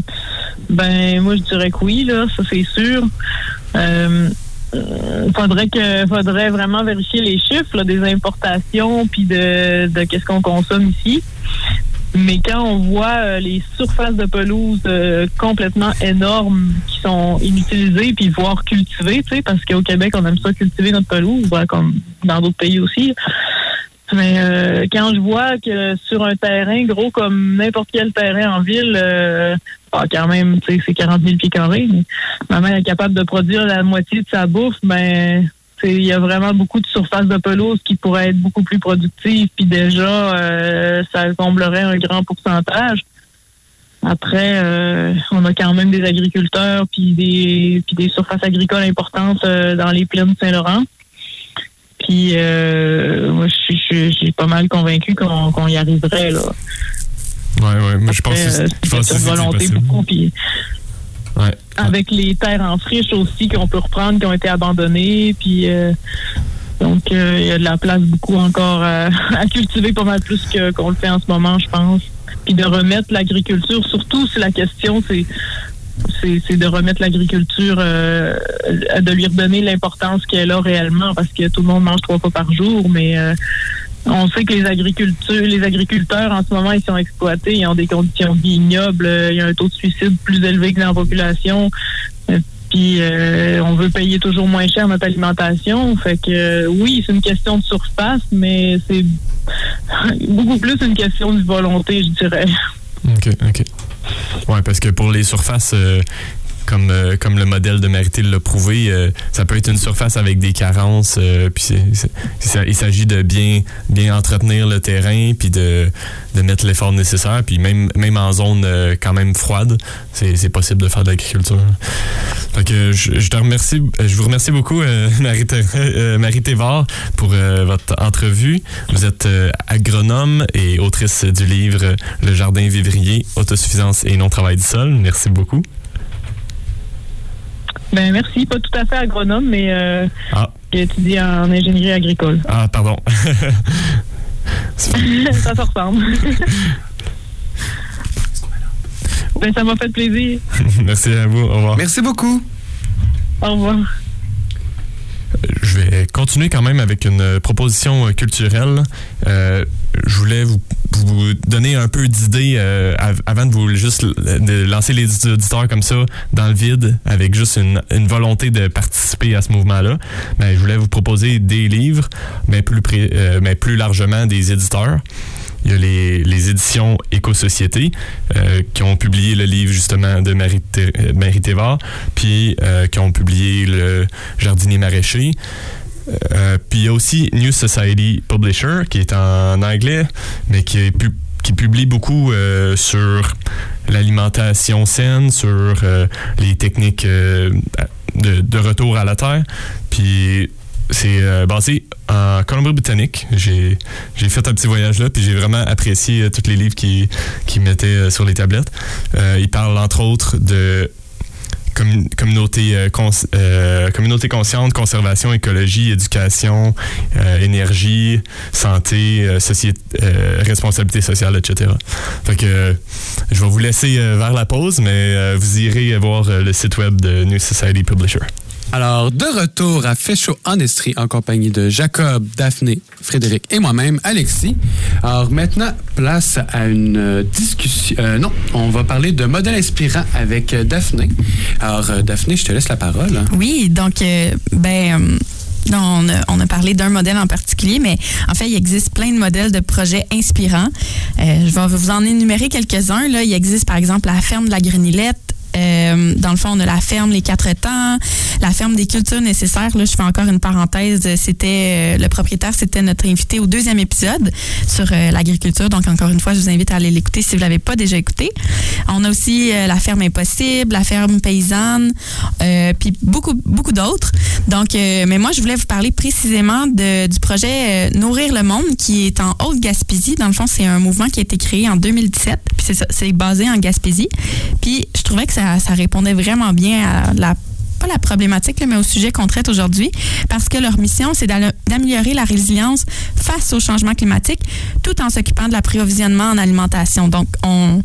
ben, moi, je dirais que oui, là, ça c'est sûr. Euh, faudrait que faudrait vraiment vérifier les chiffres là, des importations puis de, de qu'est-ce qu'on consomme ici. Mais quand on voit euh, les surfaces de pelouse euh, complètement énormes qui sont inutilisées puis voire cultivées, tu sais, parce qu'au Québec on aime ça cultiver notre pelouse, ben, comme dans d'autres pays aussi. Mais euh, quand je vois que sur un terrain gros comme n'importe quel terrain en ville, euh, ah, quand même, tu sais, c'est 40 000 pieds carrés, mais ma mère est capable de produire la moitié de sa bouffe, ben tu sais, il y a vraiment beaucoup de surfaces de pelouse qui pourraient être beaucoup plus productives, puis déjà, euh, ça comblerait un grand pourcentage. Après, euh, on a quand même des agriculteurs puis des puis des surfaces agricoles importantes euh, dans les plaines de Saint-Laurent. Puis euh, moi, je suis- pas mal convaincu qu'on y arriverait là.
Ouais, ouais. Moi, je pense,
euh,
je
c'est
pense
une
que
volonté beaucoup. Puis
Ouais.
avec les terres en friche aussi qu'on peut reprendre, qui ont été abandonnées, puis euh, donc euh, il y a de la place beaucoup encore à, à cultiver pas mal plus que qu'on le fait en ce moment, je pense. Puis de remettre l'agriculture, surtout si la question c'est c'est de remettre l'agriculture, euh, de lui redonner l'importance qu'elle a réellement, parce que tout le monde mange trois fois par jour, mais euh, on sait que les agriculteurs, les agriculteurs en ce moment, ils sont exploités, ils ont des conditions ignobles, il y a un taux de suicide plus élevé que dans la population. Euh, Puis on veut payer toujours moins cher notre alimentation. Fait que oui, c'est une question de surface, mais c'est beaucoup plus une question de volonté, je dirais.
OK, OK. Ouais, parce que pour les surfaces, euh, comme, euh, comme le modèle de Marité l'a prouvé, euh, ça peut être une surface avec des carences, euh, puis il s'agit de bien, bien entretenir le terrain, puis de, de mettre l'effort nécessaire, puis même, même en zone euh, quand même froide, c'est possible de faire de l'agriculture. Que je, je te remercie, je vous remercie beaucoup, Marie, Thévard, pour votre entrevue. Vous êtes agronome et autrice du livre Le jardin vivrier, autosuffisance et non-travail du sol. Merci beaucoup.
Ben merci, pas tout à fait agronome, mais euh,
Ah.
j'étudie en ingénierie agricole.
Ah, pardon.
ça se ressemble. ben, ça m'a fait plaisir.
Merci à vous. Au revoir.
Merci beaucoup.
Au revoir.
Je vais continuer quand même avec une euh, proposition euh, culturelle. Euh, je voulais vous, donner un peu d'idées av- avant de vous juste de lancer les auditeurs comme ça dans le vide avec juste une, une volonté de participer à ce mouvement-là. Ben, je voulais vous proposer des livres, mais plus, pré- mais plus largement des éditeurs. Il y a les, les éditions Éco-Société euh, qui ont publié le livre justement de Marie, Thé- Marie puis euh, qui ont publié le Jardinier maraîcher. Euh, puis il y a aussi New Society Publisher qui est en anglais, mais qui, publie beaucoup euh, sur l'alimentation saine, sur euh, les techniques euh, de, de retour à la terre. Puis c'est euh, basé en Colombie-Britannique. J'ai fait un petit voyage là, puis j'ai vraiment apprécié euh, tous les livres qui, qui mettaient euh, sur les tablettes. Euh, il parle entre autres de commun- communauté, cons- communauté consciente, conservation, écologie, éducation, énergie, santé, société, responsabilité sociale, etc. Fait que je vais vous laisser vers la pause, mais vous irez voir le site web de New Society Publisher.
Alors, de retour à Féchaud en Estrie en compagnie de Jacob, Daphné, Frédéric et moi-même, Alexis. Alors, maintenant, place à une euh, discussion. euh, non, on va parler de modèle inspirant avec euh, Daphné. Alors, Daphné, je te laisse la parole.
Oui, donc, ben. on, a, parlé d'un modèle en particulier, mais en fait, il existe plein de modèles de projets inspirants. Je vais vous en énumérer quelques-uns. Là, il existe par exemple la ferme de la Grenillette. Euh, dans le fond, on a la ferme Les Quatre Temps, la ferme des cultures nécessaires. Là, je fais encore une parenthèse. C'était euh, le propriétaire, c'était notre invité au deuxième épisode sur euh, l'agriculture. Donc, encore une fois, je vous invite à aller l'écouter si vous l'avez pas déjà écouté. On a aussi la ferme Impossible, la ferme paysanne, puis beaucoup, beaucoup d'autres. Donc, mais moi, je voulais vous parler précisément de, du projet Nourrir le monde qui est en Haute-Gaspésie. Dans le fond, c'est un mouvement qui a été créé en 2017. Puis c'est ça, c'est basé en Gaspésie. Puis je trouvais que ça, ça répondait vraiment bien à la pas la problématique, mais au sujet qu'on traite aujourd'hui, parce que leur mission, c'est d'améliorer la résilience face au changement climatique, tout en s'occupant de l'approvisionnement en alimentation. Donc, on,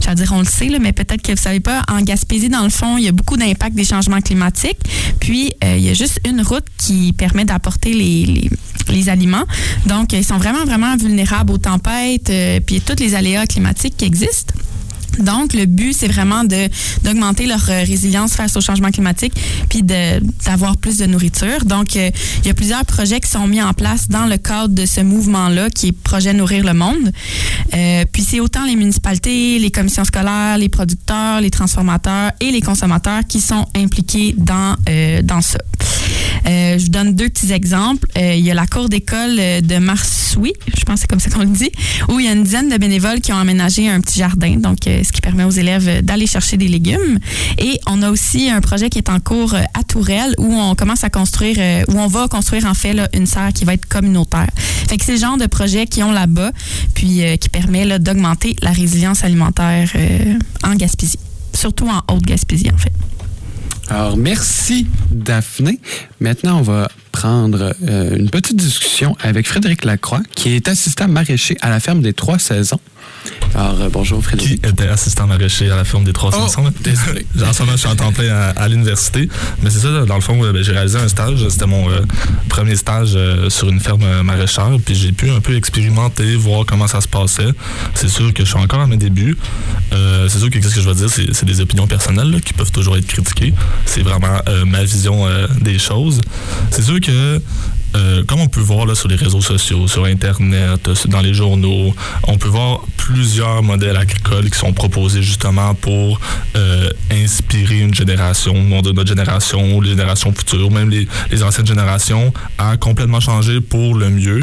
j'allais dire, on le sait, mais peut-être que vous savez pas, en Gaspésie, dans le fond, il y a beaucoup d'impact des changements climatiques. Puis, euh, il y a juste une route qui permet d'apporter les, les, aliments. Donc, ils sont vraiment, vraiment vulnérables aux tempêtes, euh, puis tous les aléas climatiques qui existent. Donc, le but, c'est vraiment d'augmenter leur euh, résilience face au changement climatique, puis d'avoir plus de nourriture. Donc, euh, il y a plusieurs projets qui sont mis en place dans le cadre de ce mouvement-là, qui est Projet Nourrir le Monde. Euh, puis, c'est autant les municipalités, les commissions scolaires, les producteurs, les transformateurs et les consommateurs qui sont impliqués dans, dans ça. Euh, je vous donne deux petits exemples. Euh, il y a la cour d'école euh, de Marsoui, je pense que c'est comme ça qu'on le dit, où il y a une dizaine de bénévoles qui ont aménagé un petit jardin, donc ce qui permet aux élèves d'aller chercher des légumes. Et on a aussi un projet qui est en cours à Tourelle où on commence à construire, où on va construire en fait une serre qui va être communautaire. Fait que c'est le genre de projet qui ont là-bas, puis qui permet d'augmenter la résilience alimentaire en Gaspésie, surtout en Haute-Gaspésie en fait.
Alors, merci, Daphné. Maintenant, on va prendre euh, une petite discussion avec Frédéric Lacroix, qui est assistant maraîcher à la ferme des Trois Saisons. Alors, euh, bonjour,
Qui
Frédéric.
était assistant maraîcher à la ferme des 300
Oh, désolé.
en ce moment, je suis en temps plein à, à l'université. Mais c'est ça, dans le fond, euh, ben, j'ai réalisé un stage. C'était mon euh, premier stage euh, sur une ferme maraîchère. Puis j'ai pu un peu expérimenter, voir comment ça se passait. C'est sûr que je suis encore à mes débuts. C'est sûr que qu'est-ce que je vais dire, c'est des opinions personnelles là, qui peuvent toujours être critiquées. C'est vraiment ma vision des choses. C'est sûr que euh, comme on peut voir sur les réseaux sociaux, sur Internet, euh, dans les journaux, on peut voir plusieurs modèles agricoles qui sont proposés justement pour euh, inspirer une génération, de notre génération, les générations futures, même les, les anciennes générations, à complètement changer pour le mieux.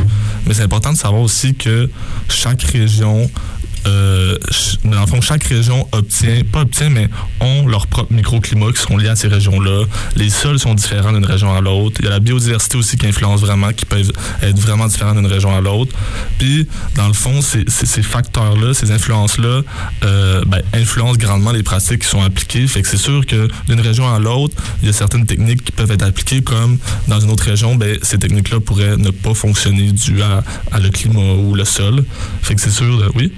Mais c'est important de savoir aussi que chaque région euh, dans le fond, chaque région obtient, pas obtient, mais ont leur propre microclimat qui sont liés à ces régions-là. Les sols sont différents d'une région à l'autre. Il y a la biodiversité aussi qui influence vraiment, qui peuvent être vraiment différents d'une région à l'autre. Puis, dans le fond, ces, facteurs-là, ces influences-là, euh, ben, influencent grandement les pratiques qui sont appliquées. Fait que c'est sûr que d'une région à l'autre, il y a certaines techniques qui peuvent être appliquées, comme dans une autre région, ben, ces techniques-là pourraient ne pas fonctionner dû à, à le climat ou le sol. Fait que c'est sûr, oui?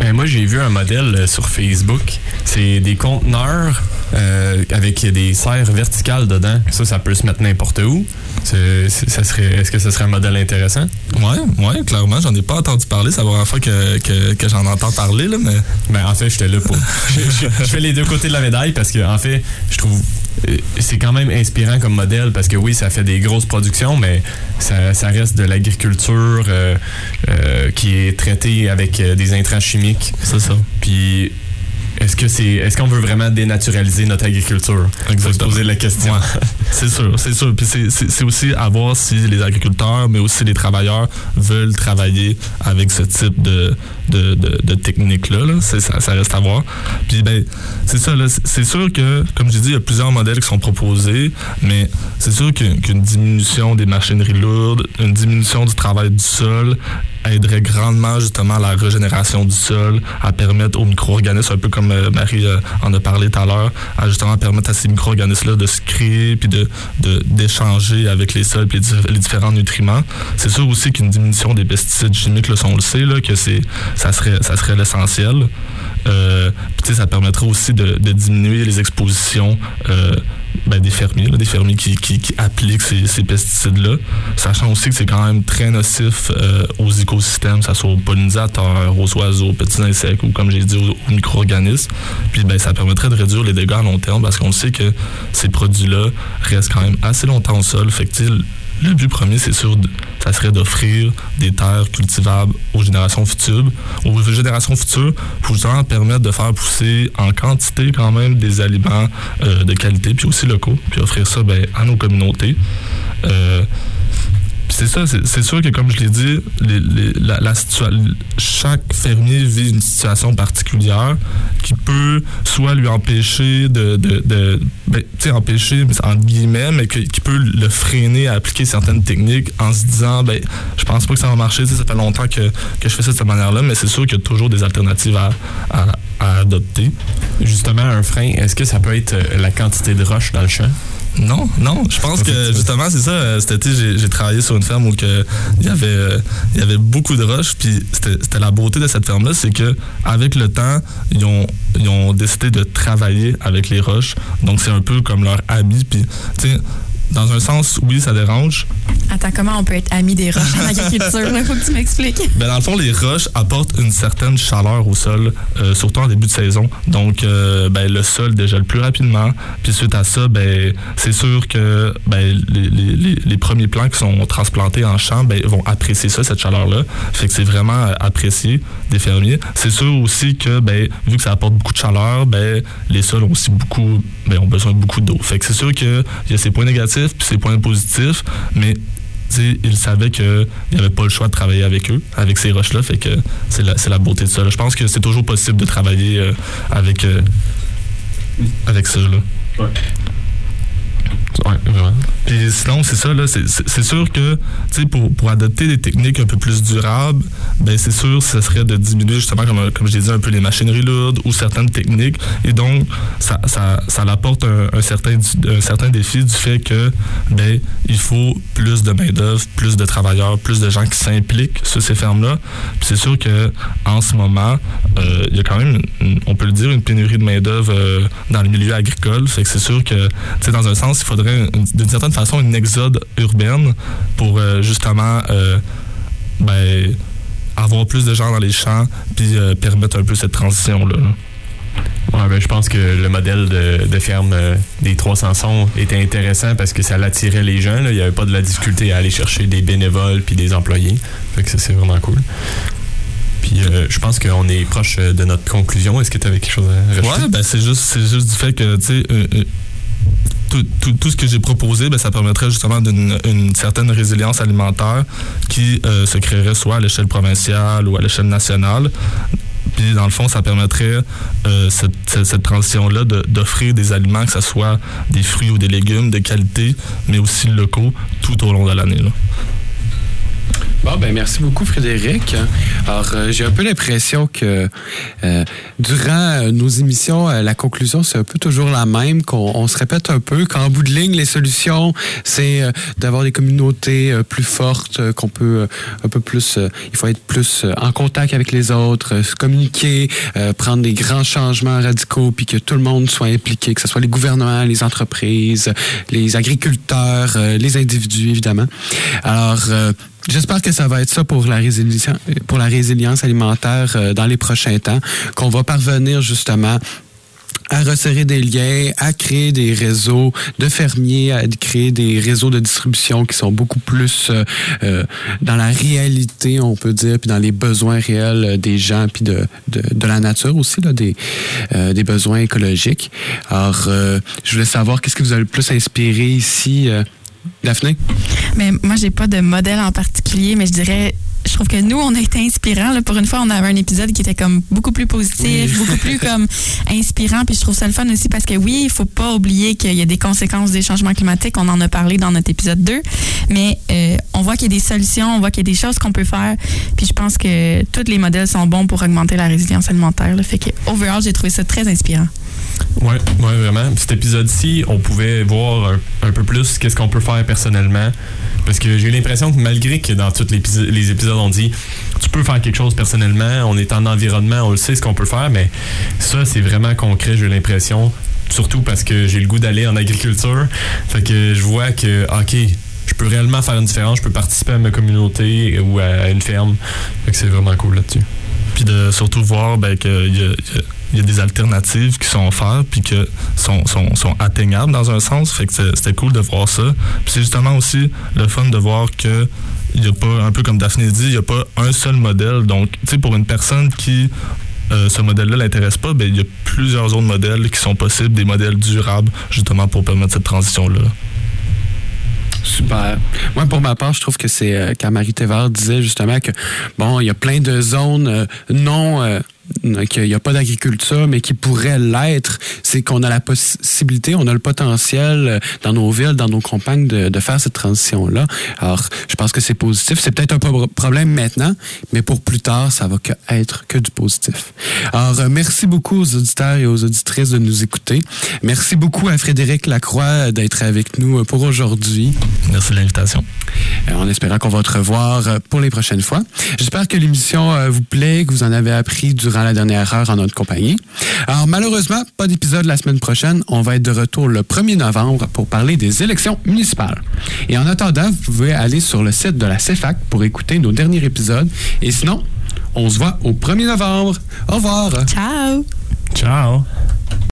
Ben, moi, j'ai vu un modèle euh, sur Facebook. C'est des conteneurs euh, avec des serres verticales dedans. Ça, ça peut se mettre n'importe où. Est-ce que ce serait un modèle intéressant?
Ouais, ouais, clairement. J'en ai pas entendu parler. C'est la première fois que, que, que j'en entends parler, là, mais
Ben, en fait, j'étais là pour. je, je- je fais les deux côtés de la médaille parce que, en fait, je trouve c'est quand même inspirant comme modèle parce que oui, ça fait des grosses productions, mais ça, ça reste de l'agriculture euh, euh, qui est traitée avec euh, des intrants chimiques.
C'est ça.
Puis est-ce que c'est est-ce qu'on veut vraiment dénaturaliser notre agriculture? Faut se poser la question.
Ouais. c'est sûr, c'est sûr. Puis c'est aussi à voir si les agriculteurs, mais aussi les travailleurs veulent travailler avec ce type de, de, de, technique-là. là. Ça, reste à voir. Puis ben, c'est ça. C'est- sûr que, comme j'ai dit, il y a plusieurs modèles qui sont proposés, mais c'est sûr qu'une diminution des machineries lourdes, une diminution du travail du sol aiderait grandement justement à la régénération du sol, à permettre aux micro-organismes, un peu comme euh, Marie euh, en a parlé tout à l'heure, à justement permettre à ces micro-organismes-là de se créer puis de d'échanger avec les sols puis les, dif- les différents nutriments. C'est sûr aussi qu'une diminution des pesticides chimiques, là, on le sait, là, que c'est ça serait ça serait l'essentiel. Euh, puis, ça permettrait aussi de, diminuer les expositions euh, ben, des fermiers, là, des fermiers qui, qui, qui appliquent ces, ces pesticides-là, sachant aussi que c'est quand même très nocif euh, aux écosystèmes, ce soit aux pollinisateurs, aux oiseaux, aux petits insectes ou, comme j'ai dit, aux, micro-organismes. Puis ben, ça permettrait de réduire les dégâts à long terme parce qu'on sait que ces produits-là restent quand même assez longtemps au sol. Fait que, le but premier, c'est sûr, ça serait d'offrir des terres cultivables aux générations futures, aux générations futures, pour justement permettre de faire pousser en quantité quand même des aliments euh, de qualité, puis aussi locaux, puis offrir ça ben, à nos communautés. Euh, c'est ça, c'est sûr que comme je l'ai dit, les- la, chaque fermier vit une situation particulière qui peut soit lui empêcher de, ben, tu sais, empêcher entre guillemets, mais qui peut le freiner à appliquer certaines techniques en se disant, ben, je pense pas que ça va marcher, ça fait longtemps que, je fais ça de cette manière-là, mais c'est sûr qu'il y a toujours des alternatives à, à, adopter.
Justement, un frein, est-ce que ça peut être euh, la quantité de roche dans le champ?
Non, non. Je pense que justement, c'est ça. euh, Cet été, j'ai- travaillé sur une ferme où que il y avait, euh, il y avait beaucoup de roches. Puis c'était c'était la beauté de cette ferme-là, c'est que avec le temps, ils ont, ils ont décidé de travailler avec les roches. Donc c'est un peu comme leur ami. Puis, tu sais, dans un sens, oui, ça dérange.
Attends, comment on peut être ami des roches en agriculture? Il faut que tu m'expliques.
Ben, dans le fond, les roches apportent une certaine chaleur au sol, euh, surtout en début de saison. Donc, euh, ben, le sol dégèle plus rapidement. Puis suite à ça, ben, c'est sûr que ben, les, les- les- premiers plants qui sont transplantés en champ ben, vont apprécier ça, cette chaleur-là. Fait que c'est vraiment euh, apprécié des fermiers. C'est sûr aussi que, ben, vu que ça apporte beaucoup de chaleur, ben, les sols ont aussi beaucoup, ben, ont besoin de beaucoup d'eau. Fait que c'est sûr qu'il y a ses points négatifs puis ses points positifs, mais ils savaient qu'il avait pas le choix de travailler avec eux, avec ces roches-là. Fait que c'est la, beauté de ça. Je pense que c'est toujours possible de travailler euh, avec, euh, avec ça. Là.
Vraiment.
Puis sinon, c'est ça, là, c'est- sûr que, tu pour, pour adopter des techniques un peu plus durables, ben c'est sûr, ce serait de diminuer justement, comme, comme je l'ai dit, un peu les machineries lourdes ou certaines techniques. Et donc, ça, ça, ça apporte un, certain, un certain défi du fait que, ben, il faut plus de main-d'œuvre, plus de travailleurs, plus de gens qui s'impliquent sur ces fermes-là. Puis c'est sûr que en ce moment, euh, il y a quand même, on peut le dire, une pénurie de main-d'œuvre euh, dans le milieu agricole. Fait que c'est sûr que, dans un sens, il faudrait une- d'une certaine façon une exode urbaine pour euh, justement euh, ben, avoir plus de gens dans les champs puis euh, permettre un peu cette transition-là. là.
Ouais, ben, je pense que le modèle de, de ferme euh, des 300 sons était intéressant parce que ça l'attirait les gens. là. Il n'y avait pas de la difficulté à aller chercher des bénévoles puis des employés. Fait que ça, c'est vraiment cool. Puis euh, je pense qu'on est proche de notre conclusion. Est-ce que tu avais quelque chose à rajouter?
Ouais, ben c'est juste, c'est juste du fait que, tu sais, euh, tout, ce que j'ai proposé, ben, ça permettrait justement d'une une certaine résilience alimentaire qui euh, se créerait soit à l'échelle provinciale ou à l'échelle nationale. Puis, dans le fond, ça permettrait euh, cette, transition-là d'offrir des aliments, que ce soit des fruits ou des légumes de qualité, mais aussi locaux, tout au long de l'année.
Bon, ben merci beaucoup, Frédéric. Alors, euh, j'ai un peu l'impression que euh, durant euh, nos émissions, euh, la conclusion, c'est un peu toujours la même, qu'on on se répète un peu, qu'en bout de ligne, les solutions, c'est d'avoir des communautés plus fortes, qu'on peut un peu plus, il faut être plus en contact avec les autres, communiquer, prendre des grands changements radicaux, puis que tout le monde soit impliqué, que ce soit les gouvernements, les entreprises, les agriculteurs, les individus, évidemment. Alors, J'espère que ça va être ça pour la résilience, pour la résilience alimentaire euh, dans les prochains temps, qu'on va parvenir justement à resserrer des liens, à créer des réseaux de fermiers, à créer des réseaux de distribution qui sont beaucoup plus euh, euh, dans la réalité, on peut dire, puis dans les besoins réels des gens, puis de, de, de la nature aussi, là, des, euh, des besoins écologiques. Alors, euh, je voulais savoir qu'est-ce qui vous a le plus inspiré ici, euh, Daphné?
Mais moi, j'ai pas de modèle en particulier, mais je dirais je trouve que nous, on a été inspirants. Là. Pour une fois, on avait un épisode qui était comme beaucoup plus positif, beaucoup plus comme inspirant. Puis je trouve ça le fun aussi parce que oui, il faut pas oublier qu'il y a des conséquences des changements climatiques. On en a parlé dans notre épisode 2. Mais euh, on voit qu'il y a des solutions, on voit qu'il y a des choses qu'on peut faire. Puis je pense que tous les modèles sont bons pour augmenter la résilience alimentaire. Là. Fait que overall, j'ai trouvé ça très inspirant.
Oui, ouais, vraiment. Cet épisode-ci, on pouvait voir un, peu plus qu'est-ce qu'on peut faire personnellement. Parce que j'ai l'impression que malgré que dans tous les, épisodes, on dit tu peux faire quelque chose personnellement, on est en environnement, on le sait ce qu'on peut faire, mais ça, c'est vraiment concret, j'ai l'impression. Surtout parce que j'ai le goût d'aller en agriculture. Fait que je vois que, OK, je peux réellement faire une différence, je peux participer à ma communauté ou à une ferme. Fait que c'est vraiment cool là-dessus.
Puis de surtout voir ben, qu'il y, y, y a, des alternatives qui sont offertes puis que sont, sont, sont atteignables dans un sens. Fait que c'était cool de voir ça. Puis c'est justement aussi le fun de voir que il n'y a pas, un peu comme Daphné dit, il n'y a pas un seul modèle. Donc, tu sais, pour une personne qui euh, ce modèle-là l'intéresse pas, ben, il y a plusieurs autres modèles qui sont possibles, des modèles durables, justement pour permettre cette transition-là.
Super. Moi, pour ma part, je trouve que c'est euh, quand Marie Thévard disait justement que, bon, il y a plein de zones euh, non. Euh, qu'il n'y a pas d'agriculture, mais qui pourrait l'être, c'est qu'on a la possibilité, on a le potentiel dans nos villes, dans nos campagnes de, de faire cette transition-là. Alors, je pense que c'est positif. C'est peut-être un problème maintenant, mais pour plus tard, ça va que être que du positif. Alors, euh, merci beaucoup aux auditeurs et aux auditrices de nous écouter. Merci beaucoup à Frédéric Lacroix d'être avec nous pour aujourd'hui.
Merci de l'invitation.
En espérant qu'on va te revoir pour les prochaines fois. J'espère que l'émission vous plaît, que vous en avez appris durant la dernière heure en notre compagnie. Alors malheureusement, pas d'épisode la semaine prochaine. On va être de retour le 1er novembre pour parler des élections municipales. Et en attendant, vous pouvez aller sur le site de la CEFAC pour écouter nos derniers épisodes. Et sinon, on se voit au 1er novembre. Au revoir.
Ciao.
Ciao.